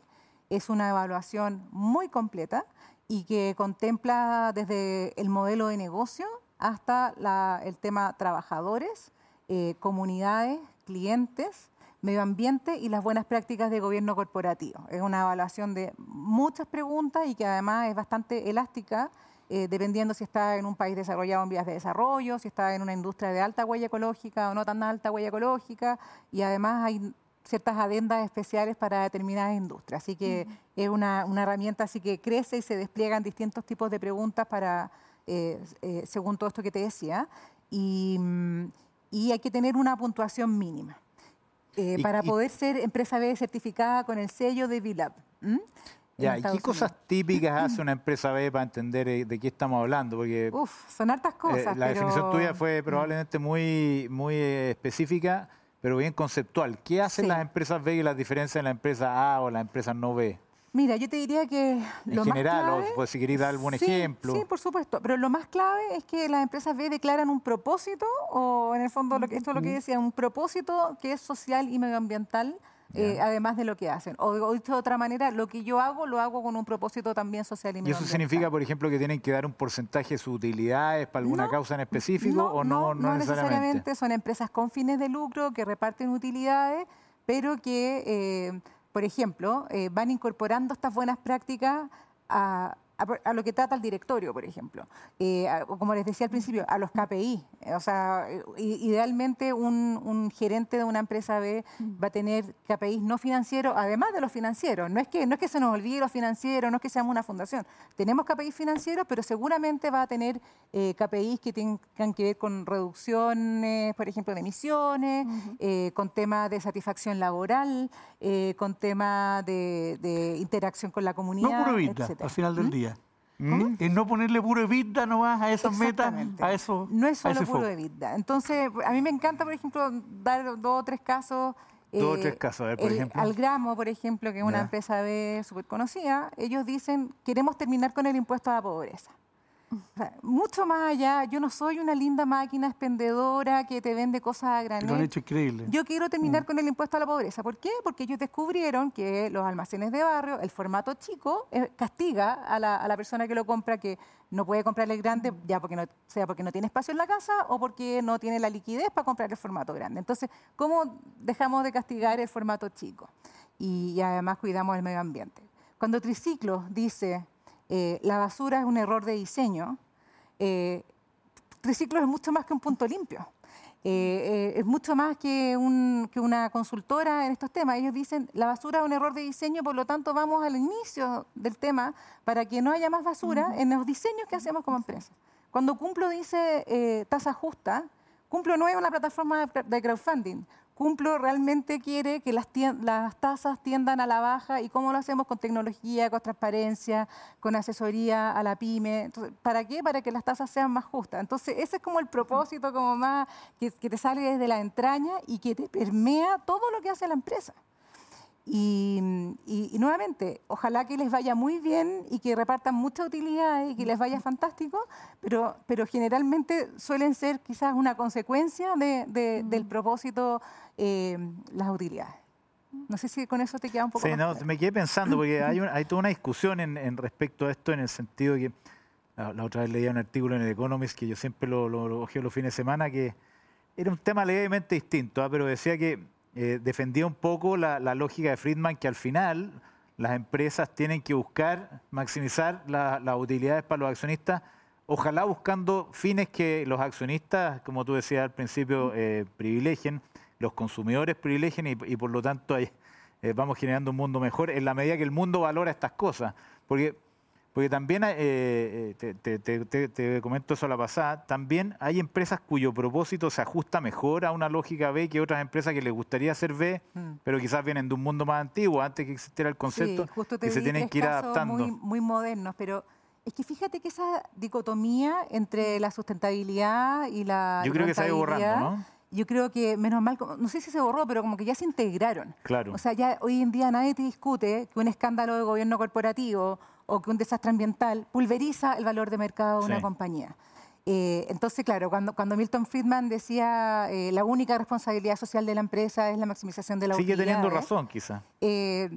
Es una evaluación muy completa y que contempla desde el modelo de negocio hasta la- el tema trabajadores, eh, comunidades, clientes, medio ambiente y las buenas prácticas de gobierno corporativo. Es una evaluación de muchas preguntas y que además es bastante elástica, eh, dependiendo si está en un país desarrollado en vías de desarrollo, si está en una industria de alta huella ecológica o no tan alta huella ecológica, y además hay ciertas adendas especiales para determinadas industrias. Así que es una, una herramienta así que crece y se despliegan distintos tipos de preguntas para, eh, eh, según todo esto que te decía, y, mm, y hay que tener una puntuación mínima eh, Y- para y- poder ser empresa B certificada con el sello de VLAB. ¿m? En Ya, ¿y qué cosas típicas hace una empresa B para entender eh, de qué estamos hablando? Porque Uf, son hartas eh, cosas. la pero- definición tuya fue probablemente muy, muy eh, específica, pero bien conceptual. ¿Qué hacen Sí. las empresas B y las diferencias en la empresa A o las empresas no B? Mira, yo te diría que En más general, o pues, si queréis dar algún Sí, ejemplo. Sí, por supuesto. Pero lo más clave es que las empresas B declaran un propósito, o en el fondo, lo que, esto es lo que decía, un propósito que es social y medioambiental, eh, además de lo que hacen. O, o dicho de otra manera, lo que yo hago, lo hago con un propósito también social y ¿Y eso significa, por ejemplo, que tienen que dar un porcentaje de sus utilidades para alguna No, causa en específico o no, no, necesariamente? Son empresas con fines de lucro que reparten utilidades, pero que, eh, por ejemplo, eh, van incorporando estas buenas prácticas a, a- a lo que trata el directorio, por ejemplo. Eh, a- como les decía al principio, a los KPI. Eh, O sea, eh, idealmente un, un gerente de una empresa B va a tener KPIs no financieros, además de los financieros. No es que, no es que se nos olvide los financieros, no es que seamos una fundación. Tenemos KPIs financieros, pero seguramente va a tener eh, KPIs que tengan que ver con reducciones, por ejemplo, de emisiones, eh, con temas de satisfacción laboral, eh, con temas de, de interacción con la comunidad. no etcétera. al final del día. ¿Mm? Es no ponerle puro EBITDA nomás a esas metas, a eso. No es solo puro vida. Entonces, a mí me encanta, por ejemplo, dar dos o tres casos. eh, Dos o tres casos, a ver, por el ejemplo. Algramo, por ejemplo, que es una Ya. empresa súper conocida, ellos dicen, queremos terminar con el impuesto a la pobreza. Mucho más allá, yo no soy una linda máquina expendedora que te vende cosas a Lo han granel. hecho increíble. Yo quiero terminar con el impuesto a la pobreza. ¿Por qué? Porque ellos descubrieron que los almacenes de barrio, el formato chico, eh, castiga a la, a la persona que lo compra que no puede comprarle el grande, ya porque no, sea porque no tiene espacio en la casa o porque no tiene la liquidez para comprar el formato grande. Entonces, ¿cómo dejamos de castigar el formato chico? Y, y además cuidamos el medio ambiente. Cuando Triciclo dice eh, la basura es un error de diseño, eh, Triciclo es mucho más que un punto limpio. Eh, eh, es mucho más que, un- que una consultora en estos temas. Ellos dicen, la basura es un error de diseño, por lo tanto vamos al inicio del tema para que no haya más basura en los diseños que hacemos como empresa. Cuando Cumplo dice eh, tasa justa, Cumplo no es una plataforma de crowdfunding. Cumplo realmente quiere que las, las tasas tiendan a la baja y cómo lo hacemos con tecnología, con transparencia, con asesoría a la pyme. Entonces, ¿Para qué? Para que las tasas sean más justas. Entonces, ese es como el propósito como más que, que te sale desde la entraña y que te permea todo lo que hace la empresa. Y, y- y nuevamente, ojalá que les vaya muy bien y que repartan mucha utilidad y que les vaya fantástico, pero, pero generalmente suelen ser quizás una consecuencia de- de- del propósito eh, las utilidades. No sé si con eso te queda un poco Sí, más no, claro. me quedé pensando porque hay, un- hay toda una discusión en, en respecto a esto en el sentido que la, la otra vez leía un artículo en el Economist que yo siempre lo, lo, los fines de semana que era un tema levemente distinto, ¿ah? pero decía que eh, defendía un poco la, la lógica de Friedman que al final las empresas tienen que buscar maximizar la- las utilidades para los accionistas, ojalá buscando fines que los accionistas, como tú decías al principio, eh, privilegien, los consumidores privilegien y, y por lo tanto hay, eh, vamos generando un mundo mejor en la medida que el mundo valora estas cosas. Porque Porque también, eh, eh, te, te- te- te- te comento eso a la pasada, también hay empresas cuyo propósito se ajusta mejor a una lógica B que otras empresas que les gustaría ser B, Mm. pero quizás vienen de un mundo más antiguo, antes que existiera el concepto, Sí, justo te y se tienen que ir adaptando. Muy, muy modernos, pero es que fíjate que esa dicotomía entre la sustentabilidad y la Yo creo que se ha ido borrando, ¿no? Yo creo que, menos mal, no sé si se borró, pero como que ya se integraron. Claro. O sea, ya hoy en día nadie te discute que un escándalo de gobierno corporativo o que un desastre ambiental pulveriza el valor de mercado de una compañía. Eh, entonces, claro, cuando, cuando Milton Friedman decía eh, la única responsabilidad social de la empresa es la maximización de la Sigue teniendo razón, quizás. eh,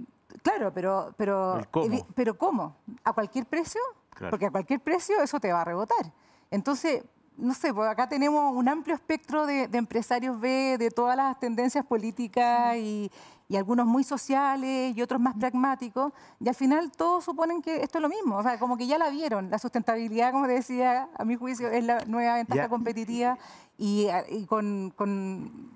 claro, pero, pero, cómo. pero ¿cómo? ¿A cualquier precio? Claro. Porque a cualquier precio eso te va a rebotar. Entonces, no sé, pues acá tenemos un amplio espectro de, de empresarios B, de todas las tendencias políticas y, y algunos muy sociales y otros más pragmáticos. Y al final todos suponen que esto es lo mismo. O sea, como que ya la vieron. La sustentabilidad, como te decía, a mi juicio, es la nueva ventaja Ya. competitiva y, y con- con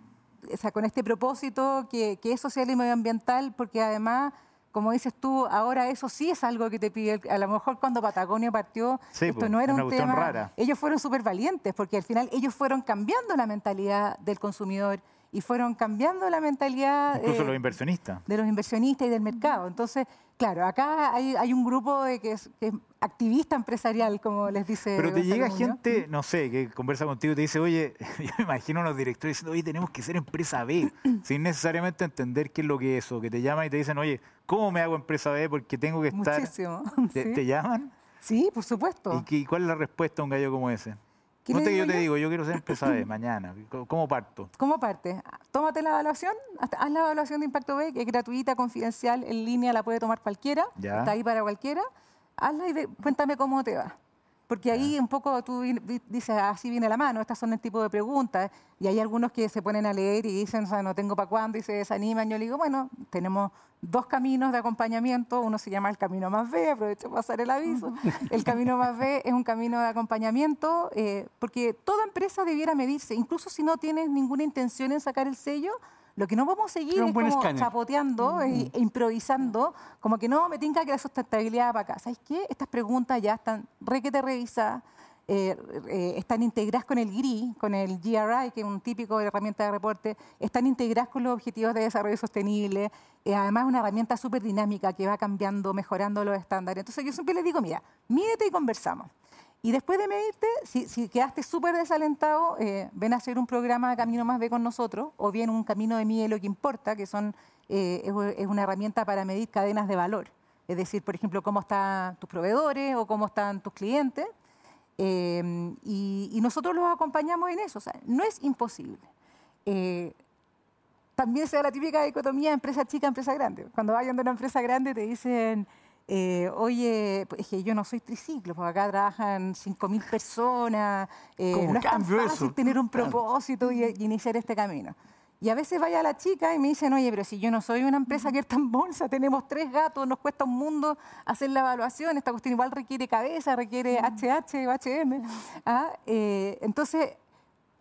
o sea, con este propósito que, que es social y medioambiental, porque además, como dices tú, ahora eso sí es algo que te pide, a lo mejor cuando Patagonia partió, Sí, esto no era una un tema, rara. ellos fueron súper valientes, porque al final ellos fueron cambiando la mentalidad del consumidor y fueron cambiando la mentalidad Incluso eh, los inversionistas. de los inversionistas y del mercado. Entonces, claro, acá hay, hay un grupo de que es, que es activista empresarial, como les dice. Pero te Gonzalo llega Muñoz. gente, no sé, que conversa contigo y te dice, oye, yo me imagino a los directores diciendo, oye, tenemos que ser empresa B, sin necesariamente entender qué es lo que es eso, que te llaman y te dicen, oye, ¿cómo me hago empresa B? Porque tengo que estar... Muchísimo. ¿Te, sí. te llaman? Sí, por supuesto. ¿Y, qué- y cuál es la respuesta a un gallo como ese? ¿Qué No te, yo te digo, yo quiero ser empresa B mañana. ¿Cómo- ¿Cómo parto? ¿Cómo parte? Tómate la evaluación, haz la evaluación de impacto B, que es gratuita, confidencial, en línea, la puede tomar cualquiera, Ya. está ahí para cualquiera. Hazla y ve- cuéntame cómo te va. Porque ahí un poco tú dices, así viene la mano, estas son el tipo de preguntas. Y hay algunos que se ponen a leer y dicen, o sea, no tengo para cuándo, y se desaniman. Yo le digo, bueno, tenemos dos caminos de acompañamiento. Uno se llama el camino más B, aprovecho para pasar el aviso. El camino más B es un camino de acompañamiento, eh, porque toda empresa debiera medirse, incluso si no tienes ninguna intención en sacar el sello. Lo que no vamos a seguir Es como escáner. chapoteando e, e improvisando, como que no, me tinca que la sustentabilidad va para acá. ¿Sabes qué? Estas preguntas ya están requete revisadas, eh, eh, están integradas con el GRI, con el GRI, que es un típico de herramienta de reporte, están integradas con los objetivos de desarrollo sostenible, eh, además es una herramienta súper dinámica que va cambiando, mejorando los estándares. Entonces yo siempre les digo, mira, mídete y conversamos. Y después de medirte, si, quedaste súper desalentado, eh, ven a hacer un programa Camino Más B con nosotros, o bien un Camino de Mide lo que importa, que son, eh, es, una herramienta para medir cadenas de valor. Es decir, por ejemplo, cómo están tus proveedores o cómo están tus clientes. Eh, y, nosotros los acompañamos en eso. No es imposible. También se da la típica dicotomía empresa chica, empresa grande. Cuando vayan de una empresa grande te dicen, eh, oye, pues, es que yo no soy triciclo, porque acá trabajan 5.000 personas, eh, ¿Cómo no es tan fácil eso? tener un propósito y, y iniciar este camino. Y a veces vaya la chica y me dicen, oye, pero si yo no soy una empresa que está en bolsa, tenemos tres gatos, nos cuesta un mundo hacer la evaluación, esta cuestión igual requiere cabeza, requiere HH o HM. ¿ah? Eh, entonces,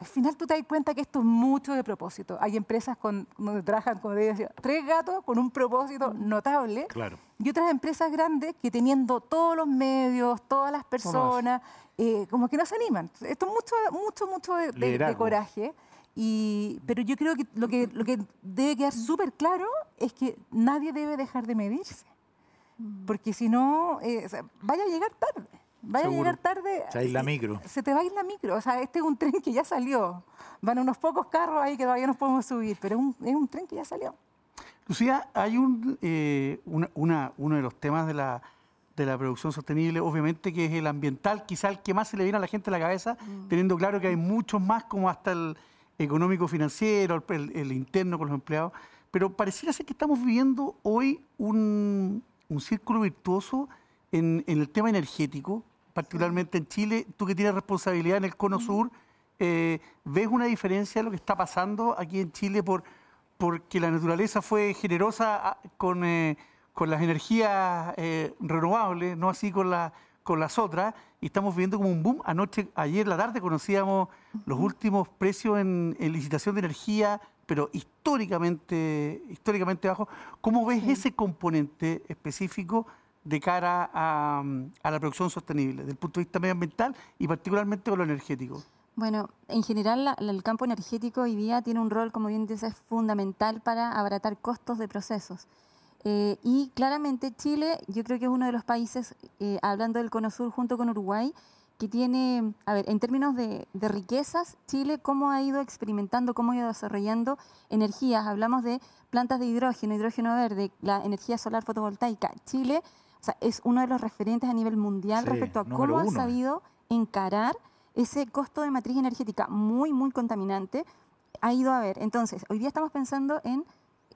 al final tú te das cuenta que esto es mucho de propósito. Hay empresas con, donde trabajan, como te decía, tres gatos con un propósito notable. Claro. Y otras empresas grandes que teniendo todos los medios, todas las personas, eh, como que no se animan. Esto es mucho, mucho, mucho de, de- de Liderazgo. coraje. Y, pero yo creo que lo que, lo que debe quedar súper claro es que nadie debe dejar de medirse. Porque si no, eh, o sea, vaya a llegar tarde. Vaya Seguro. a llegar tarde. Se va a ir la y- micro. Se te va a ir la micro. O sea, este es un tren que ya salió. Van unos pocos carros ahí que todavía nos podemos subir, pero es un, es un tren que ya salió. Lucía, hay un, eh, una- una- uno de los temas de la, de la producción sostenible, obviamente, que es el ambiental, quizá el que más se le viene a la gente a la cabeza, teniendo claro que hay muchos más, como hasta el económico-financiero, el, el- el interno con los empleados. Pero pareciera ser que estamos viviendo hoy un, un círculo virtuoso en, en el tema energético, particularmente en Chile. Tú que tienes responsabilidad en el Cono Sur, eh, ¿ves una diferencia de lo que está pasando aquí en Chile por porque la naturaleza fue generosa ah, con, eh, con las energías eh, renovables, no así con, la- con las otras, y estamos viendo como un boom. Anoche, ayer la tarde conocíamos los últimos precios en, en licitación de energía, pero históricamente, históricamente bajos. ¿Cómo ves ese componente específico de cara a, la producción sostenible, desde el punto de vista medioambiental y particularmente con lo energético? Bueno, en general la- el campo energético hoy día tiene un rol, como bien dices, fundamental para abaratar costos de procesos. Eh, y claramente Chile, yo creo que es uno de los países, eh, hablando del Cono Sur junto con Uruguay, que tiene, a ver, en términos de, de riquezas, Chile, cómo ha ido experimentando, cómo ha ido desarrollando energías. Hablamos de plantas de hidrógeno, hidrógeno verde, la energía solar fotovoltaica. Chile o sea, es uno de los referentes a nivel mundial Sí, respecto a cómo ha uno. sabido encarar ese costo de matriz energética muy, muy contaminante. Ha ido a ver. Entonces, hoy día estamos pensando en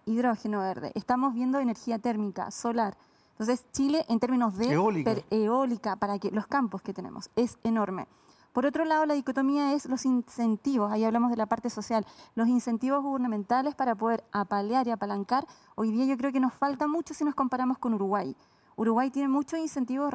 hidrógeno verde, estamos viendo energía térmica, solar. Entonces, Chile, en términos de Eólica. per- eólica, para que los campos que tenemos, es enorme. Por otro lado, la dicotomía es los incentivos, ahí hablamos de la parte social, los incentivos gubernamentales para poder apalear y apalancar. Hoy día yo creo que nos falta mucho si nos comparamos con Uruguay. Uruguay tiene muchos incentivos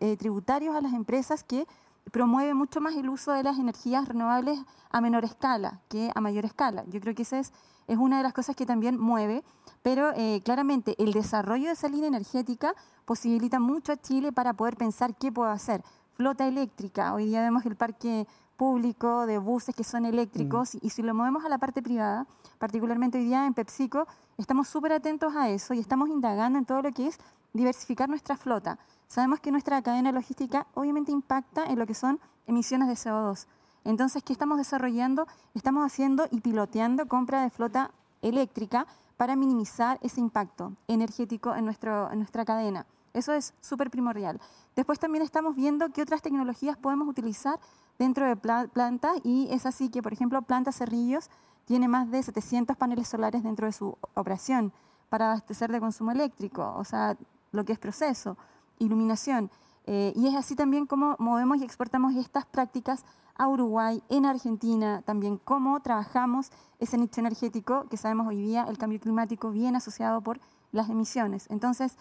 eh, tributarios a las empresas que promueve mucho más el uso de las energías renovables a menor escala que a mayor escala. Yo creo que esa es, es una de las cosas que también mueve, pero eh, claramente el desarrollo de esa línea energética posibilita mucho a Chile para poder pensar qué puedo hacer. Flota eléctrica, hoy día vemos el parque público de buses que son eléctricos y si lo movemos a la parte privada, particularmente hoy día en PepsiCo, estamos súper atentos a eso y estamos indagando en todo lo que es diversificar nuestra flota. Sabemos que nuestra cadena logística obviamente impacta en lo que son emisiones de CO2. Entonces, ¿qué estamos desarrollando? Estamos haciendo y piloteando compra de flota eléctrica para minimizar ese impacto energético en, nuestro, en nuestra cadena. Eso es súper primordial. Después también estamos viendo qué otras tecnologías podemos utilizar dentro de pla- plantas y es así que, por ejemplo, Planta Cerrillos tiene más de 700 paneles solares dentro de su operación para abastecer de consumo eléctrico, o sea, lo que es proceso, iluminación. Eh, y es así también como movemos y exportamos estas prácticas a Uruguay, en Argentina, también cómo trabajamos ese nicho energético que sabemos hoy día el cambio climático viene asociado por las emisiones. Entonces,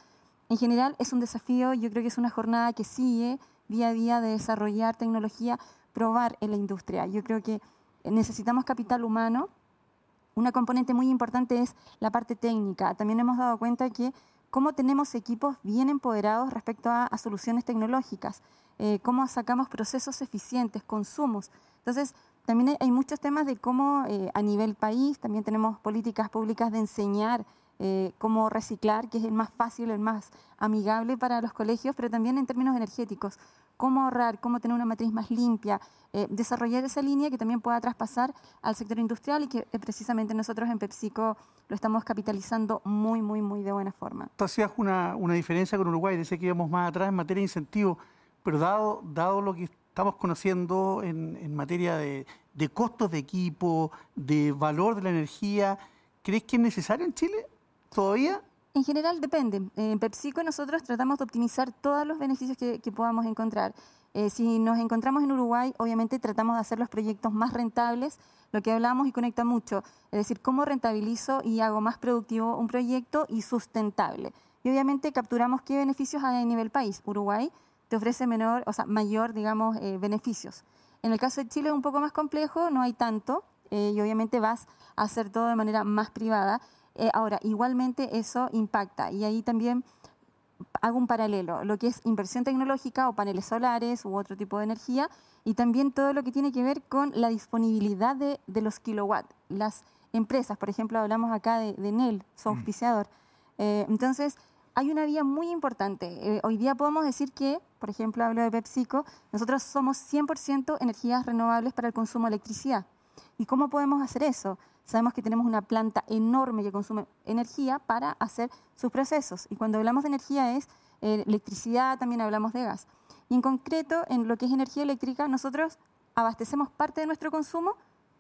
en general es un desafío, yo creo que es una jornada que sigue día a día de desarrollar tecnología, probar en la industria. Yo creo que necesitamos capital humano. Una componente muy importante es la parte técnica. También hemos dado cuenta que cómo tenemos equipos bien empoderados respecto a, a soluciones tecnológicas, eh, cómo sacamos procesos eficientes, consumos. Entonces, también hay, hay muchos temas de cómo eh, a nivel país, también tenemos políticas públicas de enseñar eh, cómo reciclar, que es el más fácil, el más amigable para los colegios, pero también en términos energéticos, cómo ahorrar, cómo tener una matriz más limpia, eh, desarrollar esa línea que también pueda traspasar al sector industrial y que eh, precisamente nosotros en PepsiCo lo estamos capitalizando muy, muy, muy de buena forma. Tú hacías una, diferencia con Uruguay, decía que íbamos más atrás en materia de incentivos, pero dado, dado lo que estamos conociendo en, materia de costos de equipo, de valor de la energía, ¿crees que es necesario en Chile todavía? En general depende. Eh, En PepsiCo nosotros tratamos de optimizar todos los beneficios que, que podamos encontrar. Eh, si nos encontramos en Uruguay, obviamente tratamos de hacer los proyectos más rentables, lo que hablamos y conecta mucho, es decir, cómo rentabilizo y hago más productivo un proyecto y sustentable. Y obviamente capturamos qué beneficios hay a nivel país. Uruguay te ofrece menor, o sea, mayor, digamos, eh, beneficios. En el caso de Chile es un poco más complejo, no hay tanto, eh, y obviamente vas a hacer todo de manera más privada. Eh, ahora, igualmente eso impacta, y ahí también hago un paralelo, lo que es inversión tecnológica o paneles solares u otro tipo de energía, y también todo lo que tiene que ver con la disponibilidad de, de los kilowatts. Las empresas, por ejemplo, hablamos acá de, de Enel, su auspiciador. Eh, entonces, hay una vía muy importante. Eh, hoy día podemos decir que, por ejemplo, hablo de PepsiCo, nosotros somos 100% energías renovables para el consumo de electricidad. ¿Y cómo podemos hacer eso? Sabemos que tenemos una planta enorme que consume energía para hacer sus procesos. Y cuando hablamos de energía es eh, electricidad, también hablamos de gas. Y en concreto, en lo que es energía eléctrica, nosotros abastecemos parte de nuestro consumo,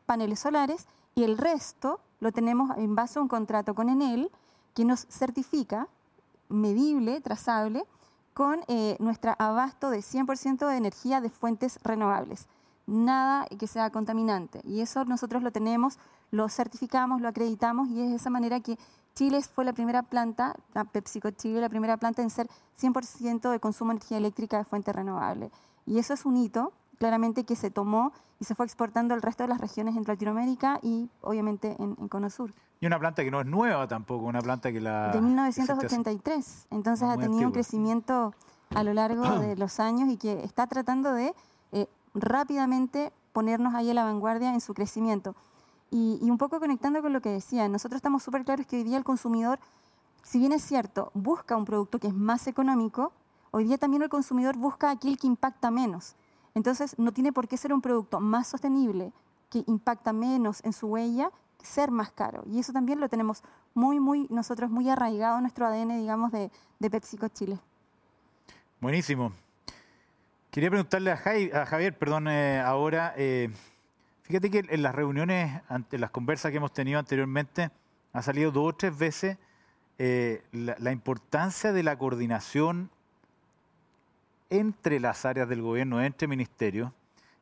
paneles solares, y el resto lo tenemos en base a un contrato con Enel que nos certifica, medible, trazable, con eh, nuestro abasto de 100% de energía de fuentes renovables. Nada que sea contaminante. Y eso nosotros lo tenemos, lo certificamos, lo acreditamos y es de esa manera que Chile fue la primera planta, la PepsiCo Chile, la primera planta en ser 100% de consumo de energía eléctrica de fuente renovable. Y eso es un hito claramente que se tomó y se fue exportando al resto de las regiones en Latinoamérica y obviamente en, en Cono Sur. Y una planta que no es nueva tampoco, una planta que la... De 1983, entonces ha tenido un crecimiento a lo largo de los años y que está tratando de eh, rápidamente ponernos ahí a la vanguardia en su crecimiento. Y, un poco conectando con lo que decía, nosotros estamos súper claros que hoy día el consumidor, si bien es cierto, busca un producto que es más económico, hoy día también el consumidor busca aquel que impacta menos. Entonces, no tiene por qué ser un producto más sostenible, que impacta menos en su huella, ser más caro. Y eso también lo tenemos muy, muy, nosotros muy arraigado en nuestro ADN, digamos, de, PepsiCo Chile. Buenísimo. Quería preguntarle a Javier, perdón, eh, ahora, eh, fíjate que en las reuniones, ante las conversas que hemos tenido anteriormente, ha salido dos o tres veces eh, la, importancia de la coordinación entre las áreas del gobierno, entre ministerios,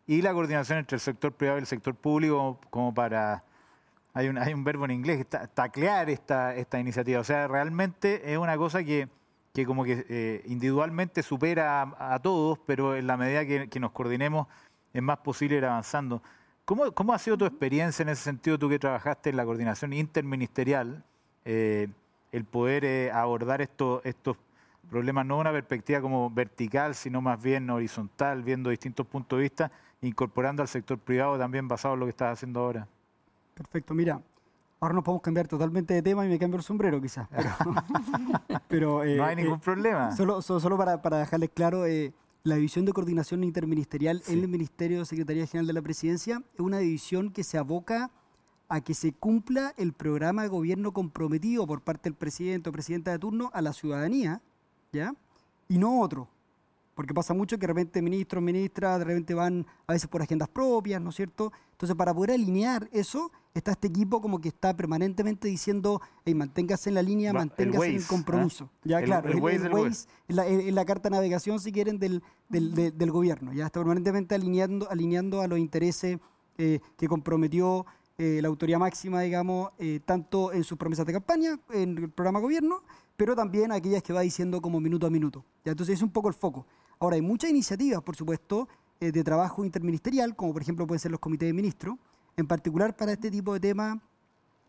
y la coordinación entre el sector privado y el sector público, como para hay un, verbo en inglés, ta- taclear esta, esta iniciativa. O sea, realmente es una cosa que, que como que eh, individualmente supera a, todos, pero en la medida que nos coordinemos es más posible ir avanzando. ¿Cómo, ¿Cómo ha sido tu experiencia en ese sentido, tú que trabajaste en la coordinación interministerial, eh, el poder eh, abordar esto- estos problemas no una perspectiva como vertical, sino más bien horizontal, viendo distintos puntos de vista, incorporando al sector privado también basado en lo que estás haciendo ahora? Perfecto, mira, ahora nos podemos cambiar totalmente de tema y me cambio el sombrero quizás. Pero, pero, eh, no hay eh, ningún problema. Solo, so- solo para, para dejarles claro, eh, la división de coordinación interministerial Sí. en el Ministerio de Secretaría General de la Presidencia es una división que se aboca a que se cumpla el programa de gobierno comprometido por parte del presidente o presidenta de turno a la ciudadanía, ¿ya? Y no otro. Porque pasa mucho que de repente ministros, ministras, de repente van a veces por agendas propias, ¿no es cierto? Entonces, para poder alinear eso, está este equipo como que está permanentemente diciendo, hey, manténgase en la línea, Va- el manténgase en el Waze, ¿ah? compromiso. Ya, El- claro, el Waze. Waze en la, en la carta de navegación, si quieren, del, del, de- del gobierno. Ya está permanentemente alineando, alineando a los intereses eh, que comprometió eh, la autoridad máxima, digamos, eh, tanto en sus promesas de campaña, en el programa gobierno, pero también aquellas que va diciendo como minuto a minuto. ¿ya? Entonces es un poco el foco. Ahora, hay muchas iniciativas, por supuesto, eh, de trabajo interministerial, como por ejemplo pueden ser los comités de ministros, en particular para este tipo de temas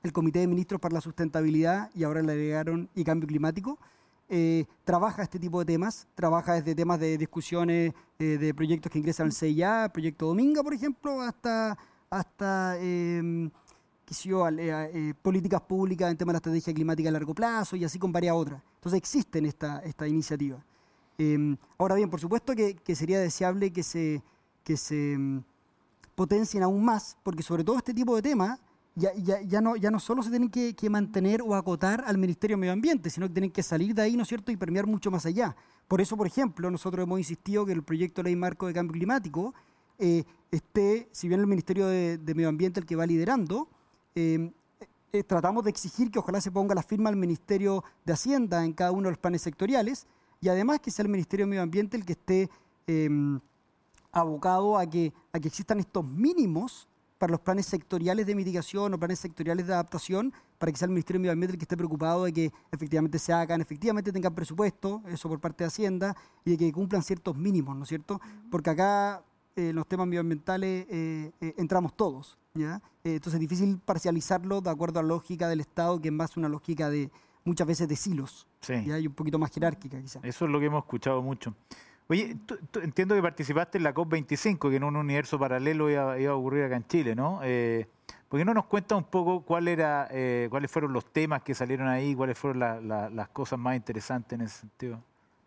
el Comité de Ministros para la Sustentabilidad y ahora le agregaron y Cambio Climático, eh, trabaja este tipo de temas, trabaja desde temas de discusiones eh, de proyectos que ingresan al CIA, proyecto Dominga, por ejemplo, hasta, hasta al- eh, eh, políticas públicas en temas de la estrategia climática a largo plazo y así con varias otras. Entonces existen esta, esta iniciativa. Eh, ahora bien, por supuesto que, que sería deseable que se, que se mm, potencien aún más, porque sobre todo este tipo de temas ya, ya, ya, no, ya no solo se tienen que, que mantener o acotar al Ministerio de Medio Ambiente, sino que tienen que salir de ahí, ¿no es cierto?, y permear mucho más allá. Por eso, por ejemplo, nosotros hemos insistido que el proyecto de ley marco de cambio climático eh, esté, si bien el Ministerio de, Medio Ambiente el que va liderando, eh, eh, tratamos de exigir que ojalá se ponga la firma al Ministerio de Hacienda en cada uno de los planes sectoriales y además que sea el Ministerio de Medio Ambiente el que esté abocado a que, a que existan estos mínimos para los planes sectoriales de mitigación o planes sectoriales de adaptación, para que sea el Ministerio de Medio Ambiente el que esté preocupado de que efectivamente se hagan, efectivamente tengan presupuesto, eso por parte de Hacienda, y de que cumplan ciertos mínimos, ¿no es cierto? Porque acá eh, en los temas medioambientales eh, eh, entramos todos, ¿ya? Eh, entonces es difícil parcializarlo de acuerdo a la lógica del Estado, que es más una lógica de muchas veces de silos, Sí. ¿ya? y un poquito más jerárquica quizás. Eso es lo que hemos escuchado mucho. Oye, tú- tú- entiendo que participaste en la COP25, que en un universo paralelo iba, iba a ocurrir acá en Chile, ¿no? Eh, ¿Por qué no nos cuentas un poco cuál era, eh, cuáles fueron los temas que salieron ahí, cuáles fueron la- la- las cosas más interesantes en ese sentido?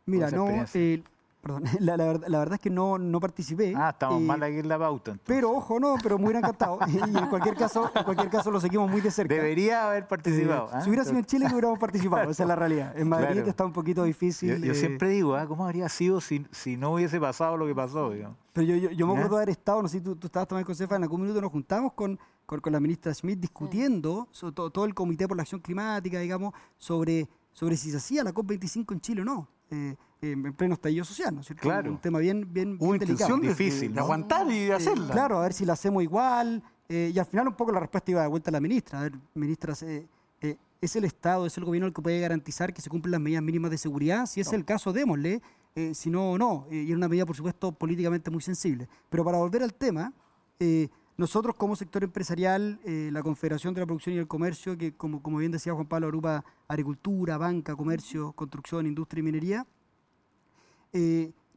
Mira, no, eh, perdón, la, la verdad, la verdad es que no, no participé. Ah, estamos eh, mal aquí en la pauta. entonces. Pero ojo, no, pero me hubiera encantado. y en cualquier caso, en cualquier caso lo seguimos muy de cerca. Debería haber Eh, participado. ¿ah? Si hubiera sido en Chile, que hubiéramos participado, esa es la realidad. En Madrid Claro. está un poquito difícil. Yo, yo eh, siempre digo, ¿ah? ¿cómo habría sido si, si no hubiese pasado lo que pasó? digamos? Pero yo, yo, yo me acuerdo de haber estado, no sé si tú, tú estabas también con Cefa, en algún minuto nos juntamos con, con, con la ministra Smith discutiendo sobre todo, todo el Comité por la Acción Climática, digamos, sobre, sobre si se hacía la COP25 en Chile o no, eh, en pleno estallido social, ¿no es cierto? Claro. Un tema bien, bien, bien delicado. Difícil, de ¿no? aguantar y de Eh, hacerla. claro, a ver si la hacemos igual. eh, y al final un poco la respuesta iba de vuelta a la ministra. A ver, ministra, eh, eh, ¿es el Estado, es el gobierno el que puede garantizar que se cumplen las medidas mínimas de seguridad? Si es el caso, démosle. eh, si no no, eh, y era una medida, por supuesto, políticamente muy sensible. Pero para volver al tema, eh, nosotros como sector empresarial, la Confederación de la Producción y el Comercio, que como, como bien decía Juan Pablo, agrupa agricultura, banca, comercio, construcción, industria y minería,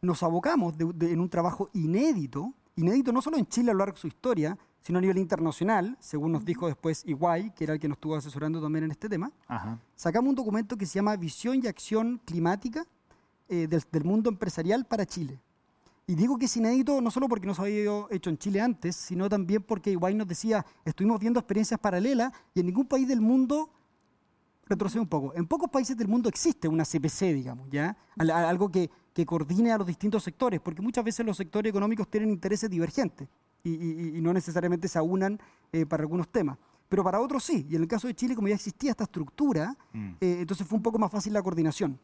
nos abocamos en un trabajo inédito, inédito no solo en Chile a lo largo de su historia, sino a nivel internacional, según nos dijo después Iguay, que era el que nos estuvo asesorando también en este tema, sacamos un documento que se llama Visión y Acción Climática eh, del, mundo empresarial para Chile. Y digo que es inédito no solo porque no se había hecho en Chile antes, sino también porque Iguay nos decía, estuvimos viendo experiencias paralelas y en ningún país del mundo, retrocede un poco, en pocos países del mundo existe una CPC, digamos, ¿ya? Algo que, que coordine a los distintos sectores, porque muchas veces los sectores económicos tienen intereses divergentes y, no necesariamente se aunan eh, para algunos temas. Pero para otros sí, y en el caso de Chile, como ya existía esta estructura, mm. eh, entonces fue un poco más fácil la coordinación.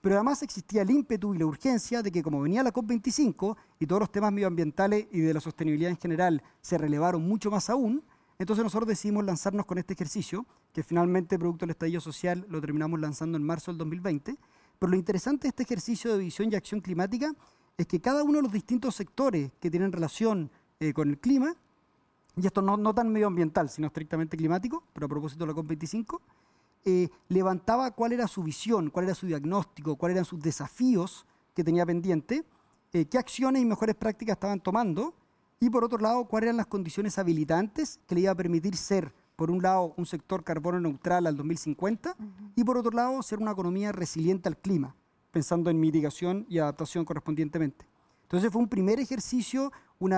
Pero además existía el ímpetu y la urgencia de que como venía la COP25 y todos los temas medioambientales y de la sostenibilidad en general se relevaron mucho más aún, entonces nosotros decidimos lanzarnos con este ejercicio, que finalmente, producto del estallido social, lo terminamos lanzando en marzo del 2020. Pero lo interesante de este ejercicio de visión y acción climática es que cada uno de los distintos sectores que tienen relación eh, con el clima, y esto no, tan medioambiental, sino estrictamente climático, pero a propósito de la COP25, eh, levantaba cuál era su visión, cuál era su diagnóstico, cuáles eran sus desafíos que tenía pendiente, eh, qué acciones y mejores prácticas estaban tomando, y por otro lado, cuáles eran las condiciones habilitantes que le iba a permitir ser, por un lado, un sector carbono neutral al 2050, y por otro lado, ser una economía resiliente al clima, pensando en mitigación y adaptación correspondientemente. Entonces fue un primer ejercicio, un,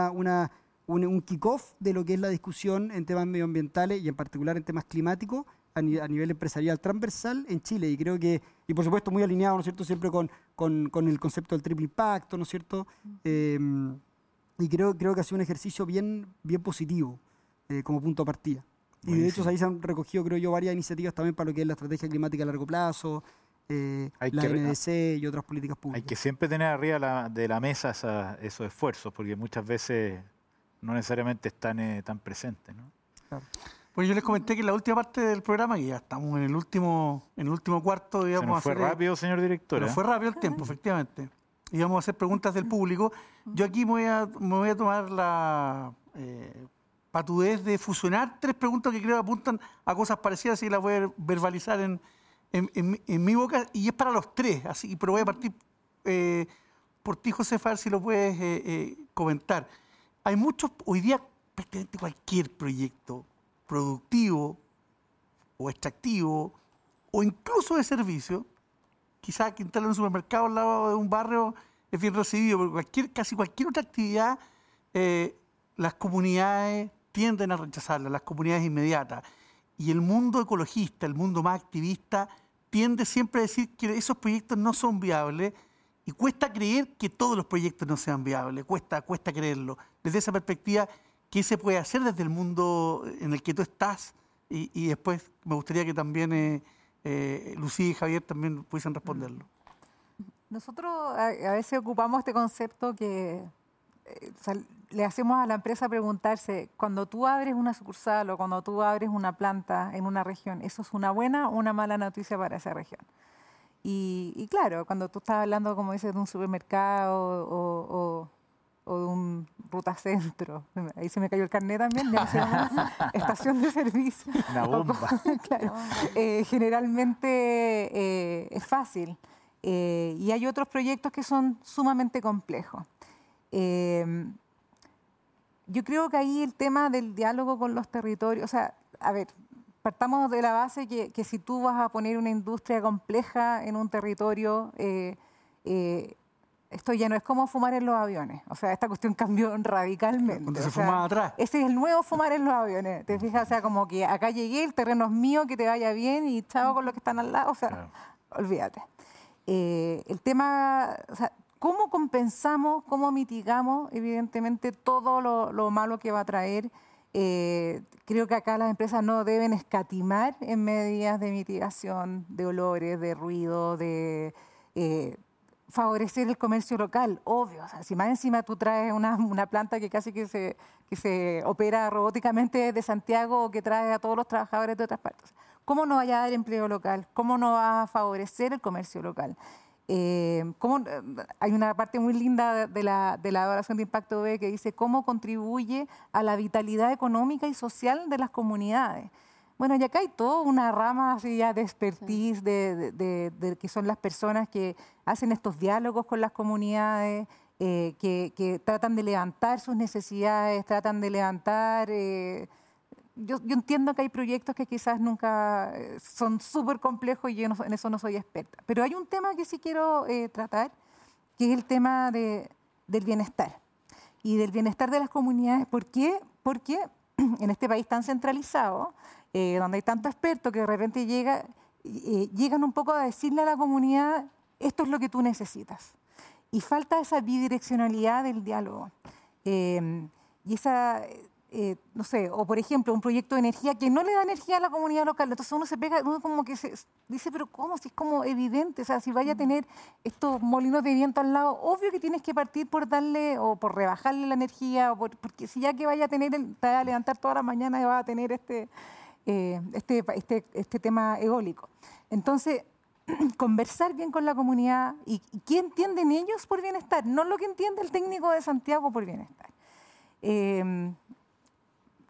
un kick-off de lo que es la discusión en temas medioambientales y en particular en temas climáticos a, nivel empresarial transversal en Chile y creo que, y por supuesto muy alineado, ¿no es cierto?, siempre con, con, el concepto del triple impacto, ¿no es cierto? Em, y creo, creo que ha sido un ejercicio bien, bien positivo eh, como punto de partida. Y de hecho ahí se han recogido, creo yo, varias iniciativas también para lo que es la estrategia climática a largo plazo, eh, la NDC y otras políticas públicas. Hay que siempre tener arriba de la mesa esos esfuerzos, porque muchas veces no necesariamente están eh, tan presentes. ¿no? Claro. Bueno, yo les comenté que en la última parte del programa, y ya estamos en el último, en el último cuarto, digamos. fue rápido, señor director. Pero ¿eh? fue rápido el tiempo, efectivamente. Íbamos a hacer preguntas del público. Yo aquí me voy a, me voy a tomar la eh, patudez de fusionar tres preguntas que creo que apuntan a cosas parecidas y las voy a verbalizar en, en, mi boca y es para los tres, así, pero voy a partir eh, por ti, José Far, si lo puedes eh, eh, comentar. Hay muchos, hoy día prácticamente cualquier proyecto productivo o extractivo o incluso de servicio, quizás que instale un supermercado al lado de un barrio es bien recibido, pero cualquier, casi cualquier otra actividad, las comunidades tienden a rechazarla, las comunidades inmediatas. Y el mundo ecologista, el mundo más activista, tiende siempre a decir que esos proyectos no son viables y cuesta creer que todos los proyectos no sean viables, cuesta, cuesta creerlo. Desde esa perspectiva, ¿qué se puede hacer desde el mundo en el que tú estás? Y, después me gustaría que también eh, eh, Lucía y Javier también pudiesen responderlo. Nosotros a veces ocupamos este concepto que eh, le hacemos a la empresa preguntarse, cuando tú abres una sucursal o cuando tú abres una planta en una región, ¿eso es una buena o una mala noticia para esa región? Y, claro, cuando tú estás hablando, como dices, de un supermercado o, de un ruta centro, ahí se me cayó el carnet también, ya se estación de servicio. Una bomba. claro, eh, generalmente eh, es fácil. y hay otros proyectos que son sumamente complejos. Em, yo creo que ahí el tema del diálogo con los territorios, o sea, a ver, partamos de la base que, que si tú vas a poner una industria compleja en un territorio, eh, eh, esto ya no es como fumar en los aviones. O sea, esta cuestión cambió radicalmente. Cuando se fumaba atrás. Ese es el nuevo fumar en los aviones. ¿Te fijas? O sea, como que acá llegué, el terreno es mío, que te vaya bien y chao con los que están al lado. O sea, olvídate. Eh, el tema, o sea, ¿Cómo compensamos, cómo mitigamos, evidentemente, todo lo, malo que va a traer? Eh, creo que acá las empresas no deben escatimar en medidas de mitigación de olores, de ruido, de eh, favorecer el comercio local, obvio. si más encima tú traes una, planta que casi que se, que se opera robóticamente de Santiago o que trae a todos los trabajadores de otras partes. ¿Cómo no vaya a dar empleo local? ¿Cómo no va a favorecer el comercio local? Eh, cómo, eh, hay una parte muy linda de la, de la evaluación de impacto B que dice cómo contribuye a la vitalidad económica y social de las comunidades. Bueno, y acá hay toda una rama así ya de expertise, de, de, de, que son las personas que hacen estos diálogos con las comunidades, eh, que, que, tratan de levantar sus necesidades, tratan de levantar... Eh, yo, yo, entiendo que hay proyectos que quizás nunca eh, son súper complejos y yo no, en eso no soy experta. Pero hay un tema que sí quiero eh, tratar, que es el tema de, del bienestar. Y del bienestar de las comunidades. ¿Por qué? Porque en este país tan centralizado, eh, donde hay tanto experto que de repente llega, eh, llegan un poco a decirle a la comunidad, esto es lo que tú necesitas. Y falta esa bidireccionalidad del diálogo. Eh, y esa, eh, no sé, o por ejemplo, un proyecto de energía que no le da energía a la comunidad local. Entonces uno se pega, uno como que se dice, pero ¿cómo? Si es como evidente, o sea, si vaya a tener estos molinos de viento al lado, obvio que tienes que partir por darle o por rebajarle la energía, o por, porque si ya que vaya a tener, te va a levantar toda la mañana y va a tener este, eh, este, este, este tema eólico. Entonces, conversar bien con la comunidad y, y, qué entienden ellos por bienestar, no lo que entiende el técnico de Santiago por bienestar. Eh,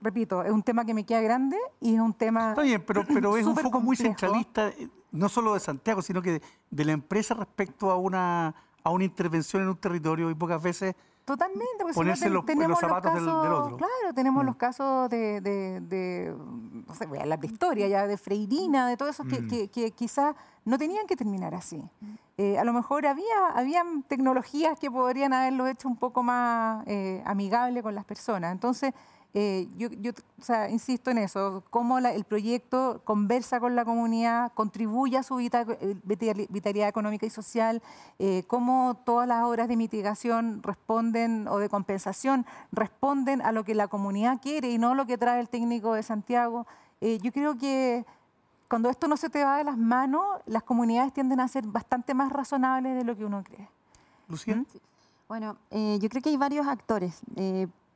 repito, es un tema que me queda grande y es un tema. Está bien, pero, pero es un foco complejo. muy centralista, eh, no solo de Santiago, sino que de, de, la empresa respecto a una, a una intervención en un territorio y pocas veces. Totalmente, porque ponerse si no, los, tenemos los zapatos los casos, del, del, otro. Claro, tenemos mm. los casos de, de, de, no sé, voy a hablar de historia ya, de Freirina, de todo eso, mm. que, que, que quizás no tenían que terminar así. Eh, a lo mejor había habían tecnologías que podrían haberlo hecho un poco más eh, amigable con las personas. Entonces, eh, yo, yo o sea, insisto en eso, cómo la, el proyecto conversa con la comunidad, contribuye a su vital, vitalidad económica y social, eh, cómo todas las obras de mitigación responden o de compensación responden a lo que la comunidad quiere y no lo que trae el técnico de Santiago. Eh, yo creo que cuando esto no se te va de las manos, las comunidades tienden a ser bastante más razonables de lo que uno cree. Lucía. ¿Mm? Bueno, yo creo que hay varios actores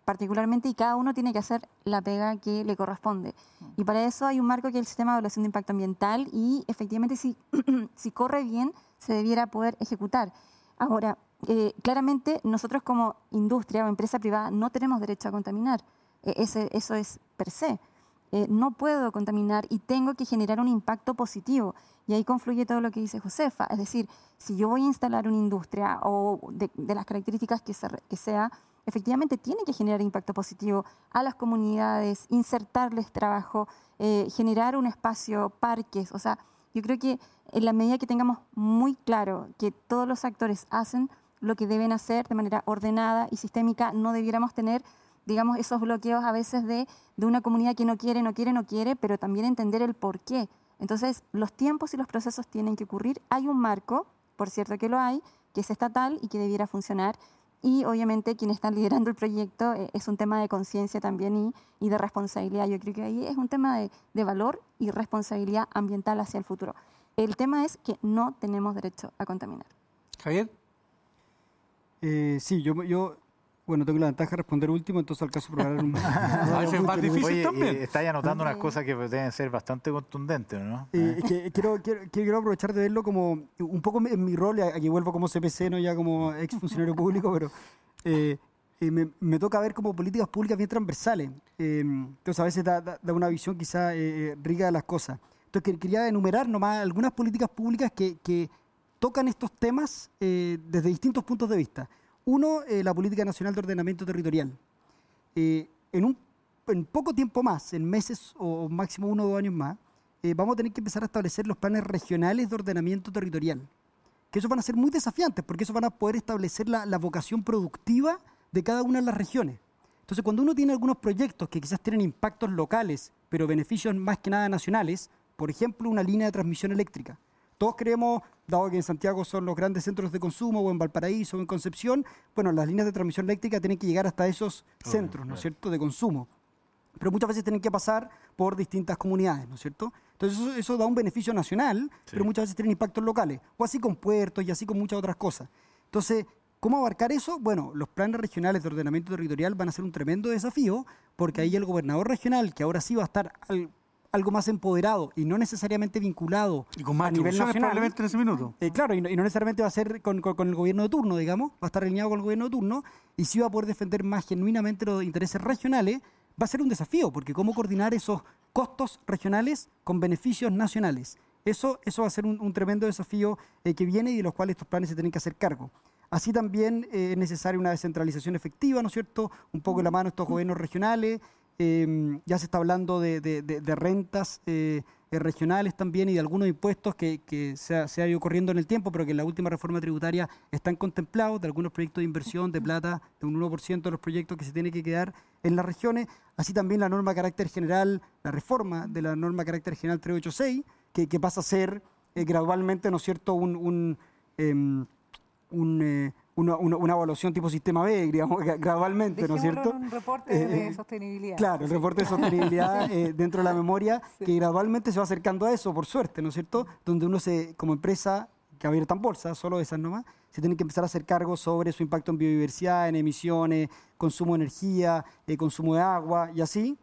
particularmente y cada uno tiene que hacer la pega que le corresponde. Y para eso hay un marco que es el sistema de evaluación de impacto ambiental y efectivamente si, si corre bien se debiera poder ejecutar. Ahora, eh, claramente nosotros como industria o empresa privada no tenemos derecho a contaminar. Eh, ese, eso es per se. Eh, no puedo contaminar y tengo que generar un impacto positivo. Y ahí confluye todo lo que dice Josefa. Es decir, si yo voy a instalar una industria o de, de las características que, se, que sea, efectivamente tiene que generar impacto positivo a las comunidades, insertarles trabajo, eh, generar un espacio, parques. O sea, yo creo que en la medida que tengamos muy claro que todos los actores hacen lo que deben hacer de manera ordenada y sistémica, no debiéramos tener, digamos, esos bloqueos a veces de, de una comunidad que no quiere, no quiere, no quiere, pero también entender el por qué. Entonces, los tiempos y los procesos tienen que ocurrir. Hay un marco, por cierto que lo hay, que es estatal y que debiera funcionar y obviamente quienes están liderando el proyecto eh, es un tema de conciencia también y, y, de responsabilidad. Yo creo que ahí es un tema de, de, valor y responsabilidad ambiental hacia el futuro. El tema es que no tenemos derecho a contaminar. Javier. Eh, sí, yo, yo bueno, tengo la ventaja de responder último, entonces al caso probar un... a veces es más difícil Oye, también. Está anotando unas cosas que deben ser bastante contundentes, ¿no? Eh, que, quiero, quiero, quiero, aprovechar de verlo como un poco en mi rol, aquí vuelvo como CPC, no ya como ex funcionario público, pero eh, eh, me, me, toca ver como políticas públicas bien transversales. entonces a veces da, da, da una visión quizá rica de las cosas. Entonces quería enumerar nomás algunas políticas públicas que, que tocan estos temas desde distintos puntos de vista. Uno, eh, la Política Nacional de Ordenamiento Territorial. Eh, en, un, poco tiempo más, en meses o máximo uno o dos años más, eh, vamos a tener que empezar a establecer los planes regionales de ordenamiento territorial. Que esos van a ser muy desafiantes, porque esos van a poder establecer la, la vocación productiva de cada una de las regiones. Entonces, cuando uno tiene algunos proyectos que quizás tienen impactos locales, pero beneficios más que nada nacionales, por ejemplo, una línea de transmisión eléctrica. Todos creemos, dado que en Santiago son los grandes centros de consumo, o en Valparaíso, o en Concepción, bueno, las líneas de transmisión eléctrica tienen que llegar hasta esos centros, ¿no es cierto?, de consumo. Pero muchas veces tienen que pasar por distintas comunidades, ¿no es cierto? Entonces eso, eso da un beneficio nacional, sí. pero muchas veces tienen impactos locales, o así con puertos y así con muchas otras cosas. Entonces, ¿Cómo abarcar eso? Bueno, los planes regionales de ordenamiento territorial van a ser un tremendo desafío, porque ahí el gobernador regional, que ahora sí va a estar al, algo más empoderado y no necesariamente vinculado Y con más a nivel nacional. probablemente en ese minuto. Eh, claro, y no, y no necesariamente va a ser con, con- con el gobierno de turno, digamos, va a estar alineado con el gobierno de turno, y si va a poder defender más genuinamente los intereses regionales, va a ser un desafío, porque cómo coordinar esos costos regionales con beneficios nacionales. Eso, eso va a ser un, un tremendo desafío eh, que viene y de los cuales estos planes se tienen que hacer cargo. Así también eh, es necesaria una descentralización efectiva, ¿no es cierto? Un poco de la mano de estos gobiernos regionales. Eh, ya se está hablando de, de- rentas eh, eh, regionales también y de algunos impuestos que, se, ha, ido corriendo en el tiempo, pero que en la última reforma tributaria están contemplados, de algunos proyectos de inversión de plata, de un 1% de los proyectos que se tiene que quedar en las regiones. Así también la norma carácter general, la reforma de la norma carácter general 386, que, que pasa a ser eh, gradualmente, ¿no es cierto?, un... un, em, una, una- una evaluación tipo sistema B, digamos, gra- gradualmente, ¿no es Dejémoslo cierto? en un reporte Eh, de eh, sostenibilidad. Claro, el reporte de sostenibilidad eh, dentro de la memoria, que gradualmente se va acercando a eso, por suerte, ¿no es cierto? Donde uno se, como empresa, que abierta en bolsa, solo esas nomás, se tiene que empezar a hacer cargo sobre su impacto en biodiversidad, en emisiones, consumo de energía, eh, consumo de agua y así.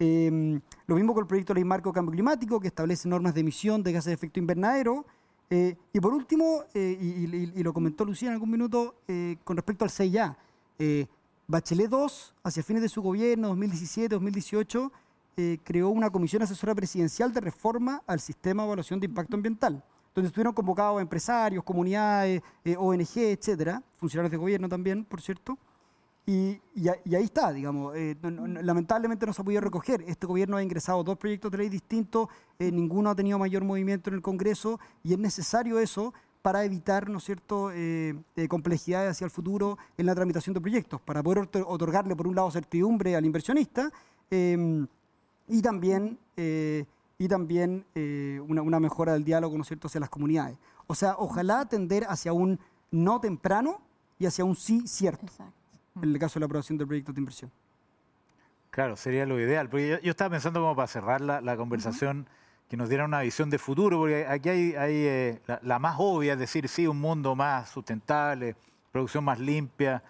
Eh, lo mismo con el proyecto de ley marco cambio climático, que establece normas de emisión de gases de efecto invernadero. Eh, y por último, eh, y, lo comentó Lucía en algún minuto, eh, con respecto al CIA, eh, Bachelet II, hacia fines de su gobierno, 2017-2018, eh, creó una comisión asesora presidencial de reforma al sistema de evaluación de impacto ambiental, donde estuvieron convocados empresarios, comunidades, ONG, etcétera, funcionarios de gobierno también, por cierto. Y, ahí está, digamos. eh, lamentablemente no se ha podido recoger. Este gobierno ha ingresado dos proyectos de ley distintos, eh, ninguno ha tenido mayor movimiento en el Congreso y es necesario eso para evitar, ¿no es cierto?, eh, eh, complejidades hacia el futuro en la tramitación de proyectos, para poder otor- otorgarle, por un lado, certidumbre al inversionista eh, y también, y también una, una mejora del diálogo, ¿no es cierto?, hacia las comunidades. O sea, ojalá tender hacia un no temprano y hacia un sí cierto Exacto. En el caso de la aprobación del proyecto de inversión. Claro, sería lo ideal. Porque yo, yo estaba pensando como para cerrar la, la conversación, que nos diera una visión de futuro, porque aquí hay, hay, eh, la, la más obvia, es decir, sí, un mundo más sustentable, producción más limpia,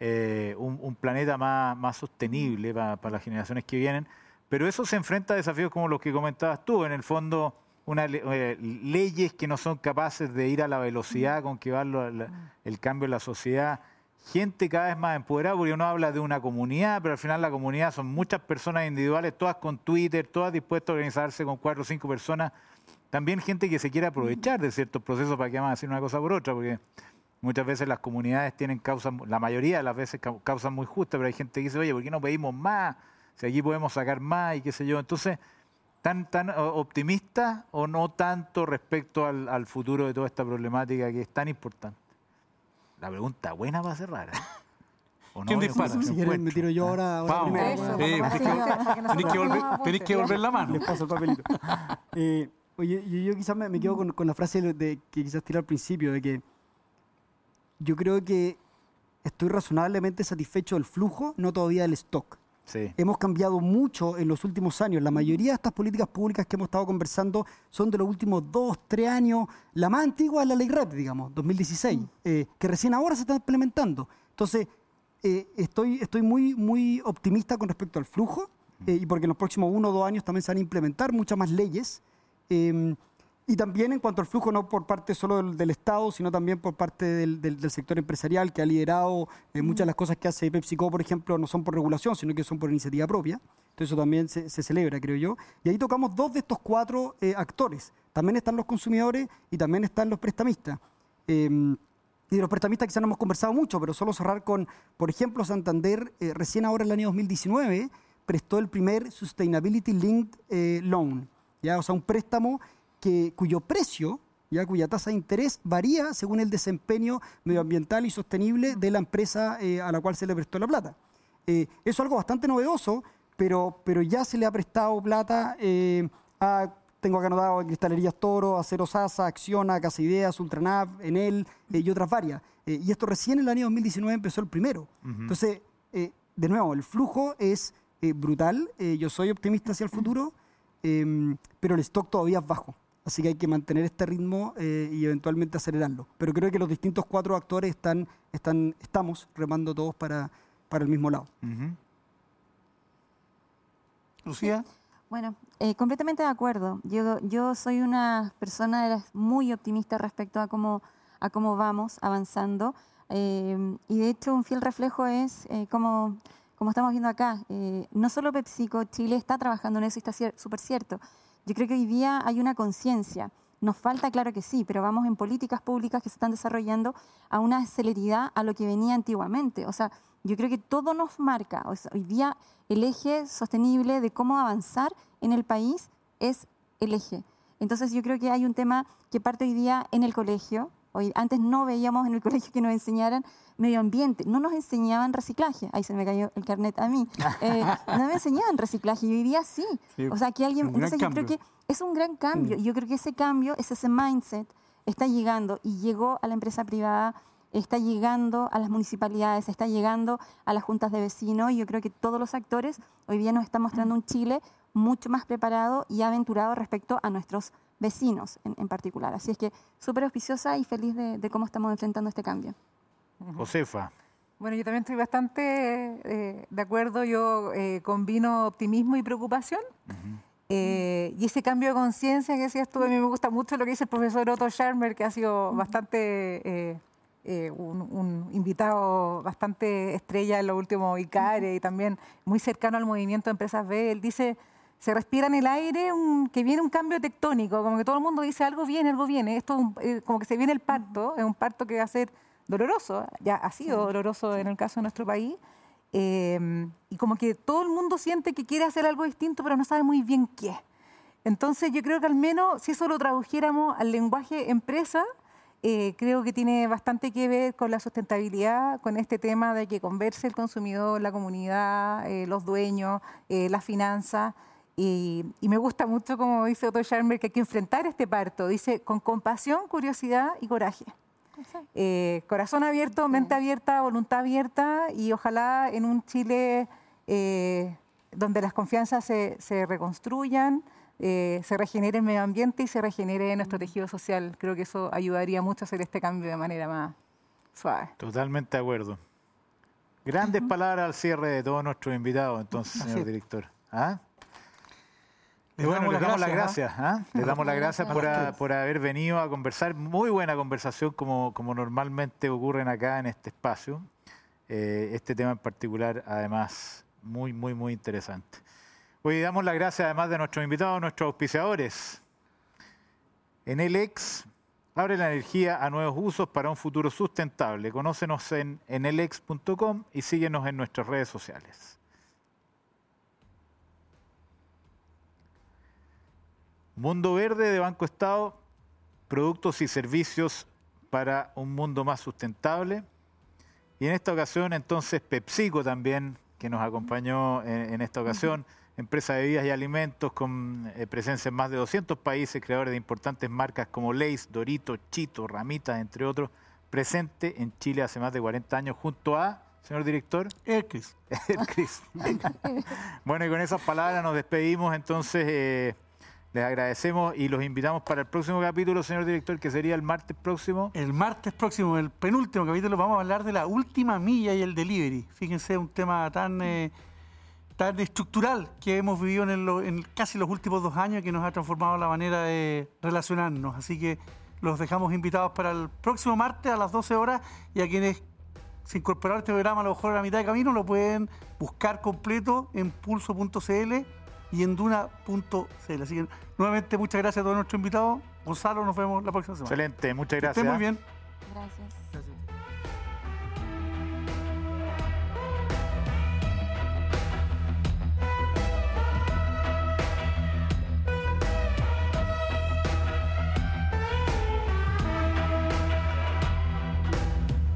eh, un, un planeta más, más sostenible para, para las generaciones que vienen. Pero eso se enfrenta a desafíos como los que comentabas tú, en el fondo, una, eh, leyes que no son capaces de ir a la velocidad con que va lo- la- el cambio en la sociedad gente cada vez más empoderada, porque uno habla de una comunidad, pero al final la comunidad son muchas personas individuales, todas con Twitter, todas dispuestas a organizarse con cuatro o cinco personas. También gente que se quiere aprovechar de ciertos procesos para que vamos a decir una cosa por otra, porque muchas veces las comunidades tienen causas, la mayoría de las veces cau- causas muy justas, pero hay gente que dice, oye, ¿por qué no pedimos más? Si aquí podemos sacar más y qué sé yo. Entonces, ¿tan, tan optimista o no tanto respecto al futuro de toda esta problemática que es tan importante? La pregunta buena va a cerrar. ¿eh? ¿O ¿Quién Yo dispara? no Si quieren, me tiro yo ahora, ahora primero. Tenés que- volver, tomemos tenés que apuntes. volver la mano. Les paso el papelito. Eh, oye, yo, yo quizás me, me quedo con, con la frase de, de- que quizás tiré al principio, de que yo creo que estoy razonablemente satisfecho del flujo, no todavía del stock. Sí. Hemos cambiado mucho en los últimos años. La mayoría de estas políticas públicas que hemos estado conversando son de los últimos dos, tres años. La más antigua es la ley REP, digamos, 2016, eh, que recién ahora se está implementando. Entonces, eh, estoy, estoy muy, muy optimista con respecto al flujo eh, y porque en los próximos uno o dos años también se van a implementar muchas más leyes. Y también en cuanto al flujo, no por parte solo del, del Estado, sino también por parte del, del- del sector empresarial que ha liderado eh, muchas de las cosas que hace PepsiCo, por ejemplo, no son por regulación, sino que son por iniciativa propia. Entonces eso también se, se celebra, creo yo. Y ahí tocamos dos de estos cuatro eh, actores. También están los consumidores y también están los prestamistas. Eh, y de los prestamistas quizás no hemos conversado mucho, pero solo cerrar con, por ejemplo, Santander, eh, recién ahora en el año 2019, prestó el primer Sustainability Linked Loan, ¿ya? o sea, un préstamo que, cuyo precio, ya cuya tasa de interés varía según el desempeño medioambiental y sostenible de la empresa eh, a la cual se le prestó la plata. Eh, eso es algo bastante novedoso, pero, pero ya se le ha prestado plata eh, a, tengo acá anotado, a Cristalerías Toro, Acero Sasa, Acciona, Casa Ideas, Ultranav, Enel y otras varias. Y esto recién en el año 2019 empezó el primero. Entonces, de nuevo, el flujo es brutal. Yo soy optimista hacia el futuro, eh, pero el stock todavía es bajo. Así que hay que mantener este ritmo eh, y eventualmente acelerarlo. Pero creo que los distintos cuatro actores están, están, estamos remando todos para, para el mismo lado. Ujú. Lucía, Bueno, eh, completamente de acuerdo. Yo, yo soy una persona muy optimista respecto a cómo, a cómo vamos avanzando. Eh, y de hecho, un fiel reflejo es eh, como, como estamos viendo acá. no solo PepsiCo, Chile está trabajando en eso y está súper cierto. Yo creo que hoy día hay una conciencia. Nos falta, claro que sí, pero vamos en políticas públicas que se están desarrollando a una celeridad a lo que venía antiguamente. O sea, yo creo que todo nos marca. hoy día el eje sostenible de cómo avanzar en el país es el eje. Entonces yo creo que hay un tema que parte hoy día en el colegio. Hoy, antes no veíamos en el colegio que nos enseñaran medio ambiente, no nos enseñaban reciclaje. Ahí se me cayó el carnet a mí. Eh, no me enseñaban reciclaje y hoy día sí. O sea, que alguien... Entonces yo creo que es un gran cambio. Mm. Yo creo que ese cambio, ese, ese mindset, está llegando y llegó a la empresa privada está llegando a las municipalidades, está llegando a las juntas de vecinos y yo creo que todos los actores hoy día nos están mostrando un Chile mucho más preparado y aventurado respecto a nuestros vecinos en, particular. Así es que súper auspiciosa y feliz de, cómo estamos enfrentando este cambio. Josefa. Bueno, yo también estoy bastante eh, de acuerdo. Yo eh, combino optimismo y preocupación. Eh, y ese cambio de conciencia que decías tú, a mí me gusta mucho lo que dice el profesor Otto Schermer, que ha sido bastante eh, un, invitado bastante estrella en los últimos ICARE y también muy cercano al movimiento de Empresas B. Él dice, se respira en el aire que viene un cambio tectónico, como que todo el mundo dice algo viene, algo viene. Esto eh, como que se viene el parto, es un parto que va a ser doloroso, ya ha sido doloroso en el caso de nuestro país. Em, y como que todo el mundo siente que quiere hacer algo distinto, pero no sabe muy bien qué. Entonces yo creo que al menos si eso lo tradujéramos al lenguaje empresa, eh, creo que tiene bastante que ver con la sustentabilidad, con este tema de que converse el consumidor, la comunidad, eh, los dueños, eh, las finanzas. Y, me gusta mucho, como dice Otto Scharmer, que hay que enfrentar este parto. Dice, con compasión, curiosidad y coraje. corazón abierto, mente abierta, voluntad abierta y ojalá en un Chile donde las confianzas se, se reconstruyan, eh, se regenere el medio ambiente y se regenere nuestro tejido social. Creo que eso ayudaría mucho a hacer este cambio de manera más suave. Totalmente de acuerdo. Grandes palabras al cierre de todos nuestros invitados, entonces, señor director. ¿Ah? Bueno, les damos las gracias. ¿ah? Les damos las gracias por, haber venido a conversar. Muy buena conversación, como, como normalmente ocurren acá en este espacio. Eh, este tema en particular, además, muy, muy, muy interesante. Hoy damos las gracias además de nuestros invitados, nuestros auspiciadores. En Ex abre la energía a nuevos usos para un futuro sustentable. Conócenos en enelex.com y síguenos en nuestras redes sociales. Mundo Verde de Banco Estado, productos y servicios para un mundo más sustentable. Y en esta ocasión entonces PepsiCo también, que nos acompañó en, esta ocasión empresa de bebidas y alimentos con eh, presencia en más de 200 países, creadores de importantes marcas como Leis, Dorito, Chito, Ramita, entre otros, presente en Chile hace más de 40 años junto a, señor director, El Cris. bueno, y con esas palabras nos despedimos, entonces eh, les agradecemos y los invitamos para el próximo capítulo, señor director, que sería el martes próximo. El martes próximo, el penúltimo capítulo, vamos a hablar de la última milla y el delivery. Fíjense, un tema tan... Eh, tan estructural que hemos vivido en, casi los últimos dos años que nos ha transformado la manera de relacionarnos. Así que los dejamos invitados para el próximo martes a las 12 horas y a quienes se incorporaron a este programa a lo mejor a la mitad de camino lo pueden buscar completo en pulso.cl y en duna.cl. Así que nuevamente muchas gracias a todos nuestros invitados. Gonzalo, nos vemos la próxima semana. Excelente, muchas gracias. Que muy bien. Gracias.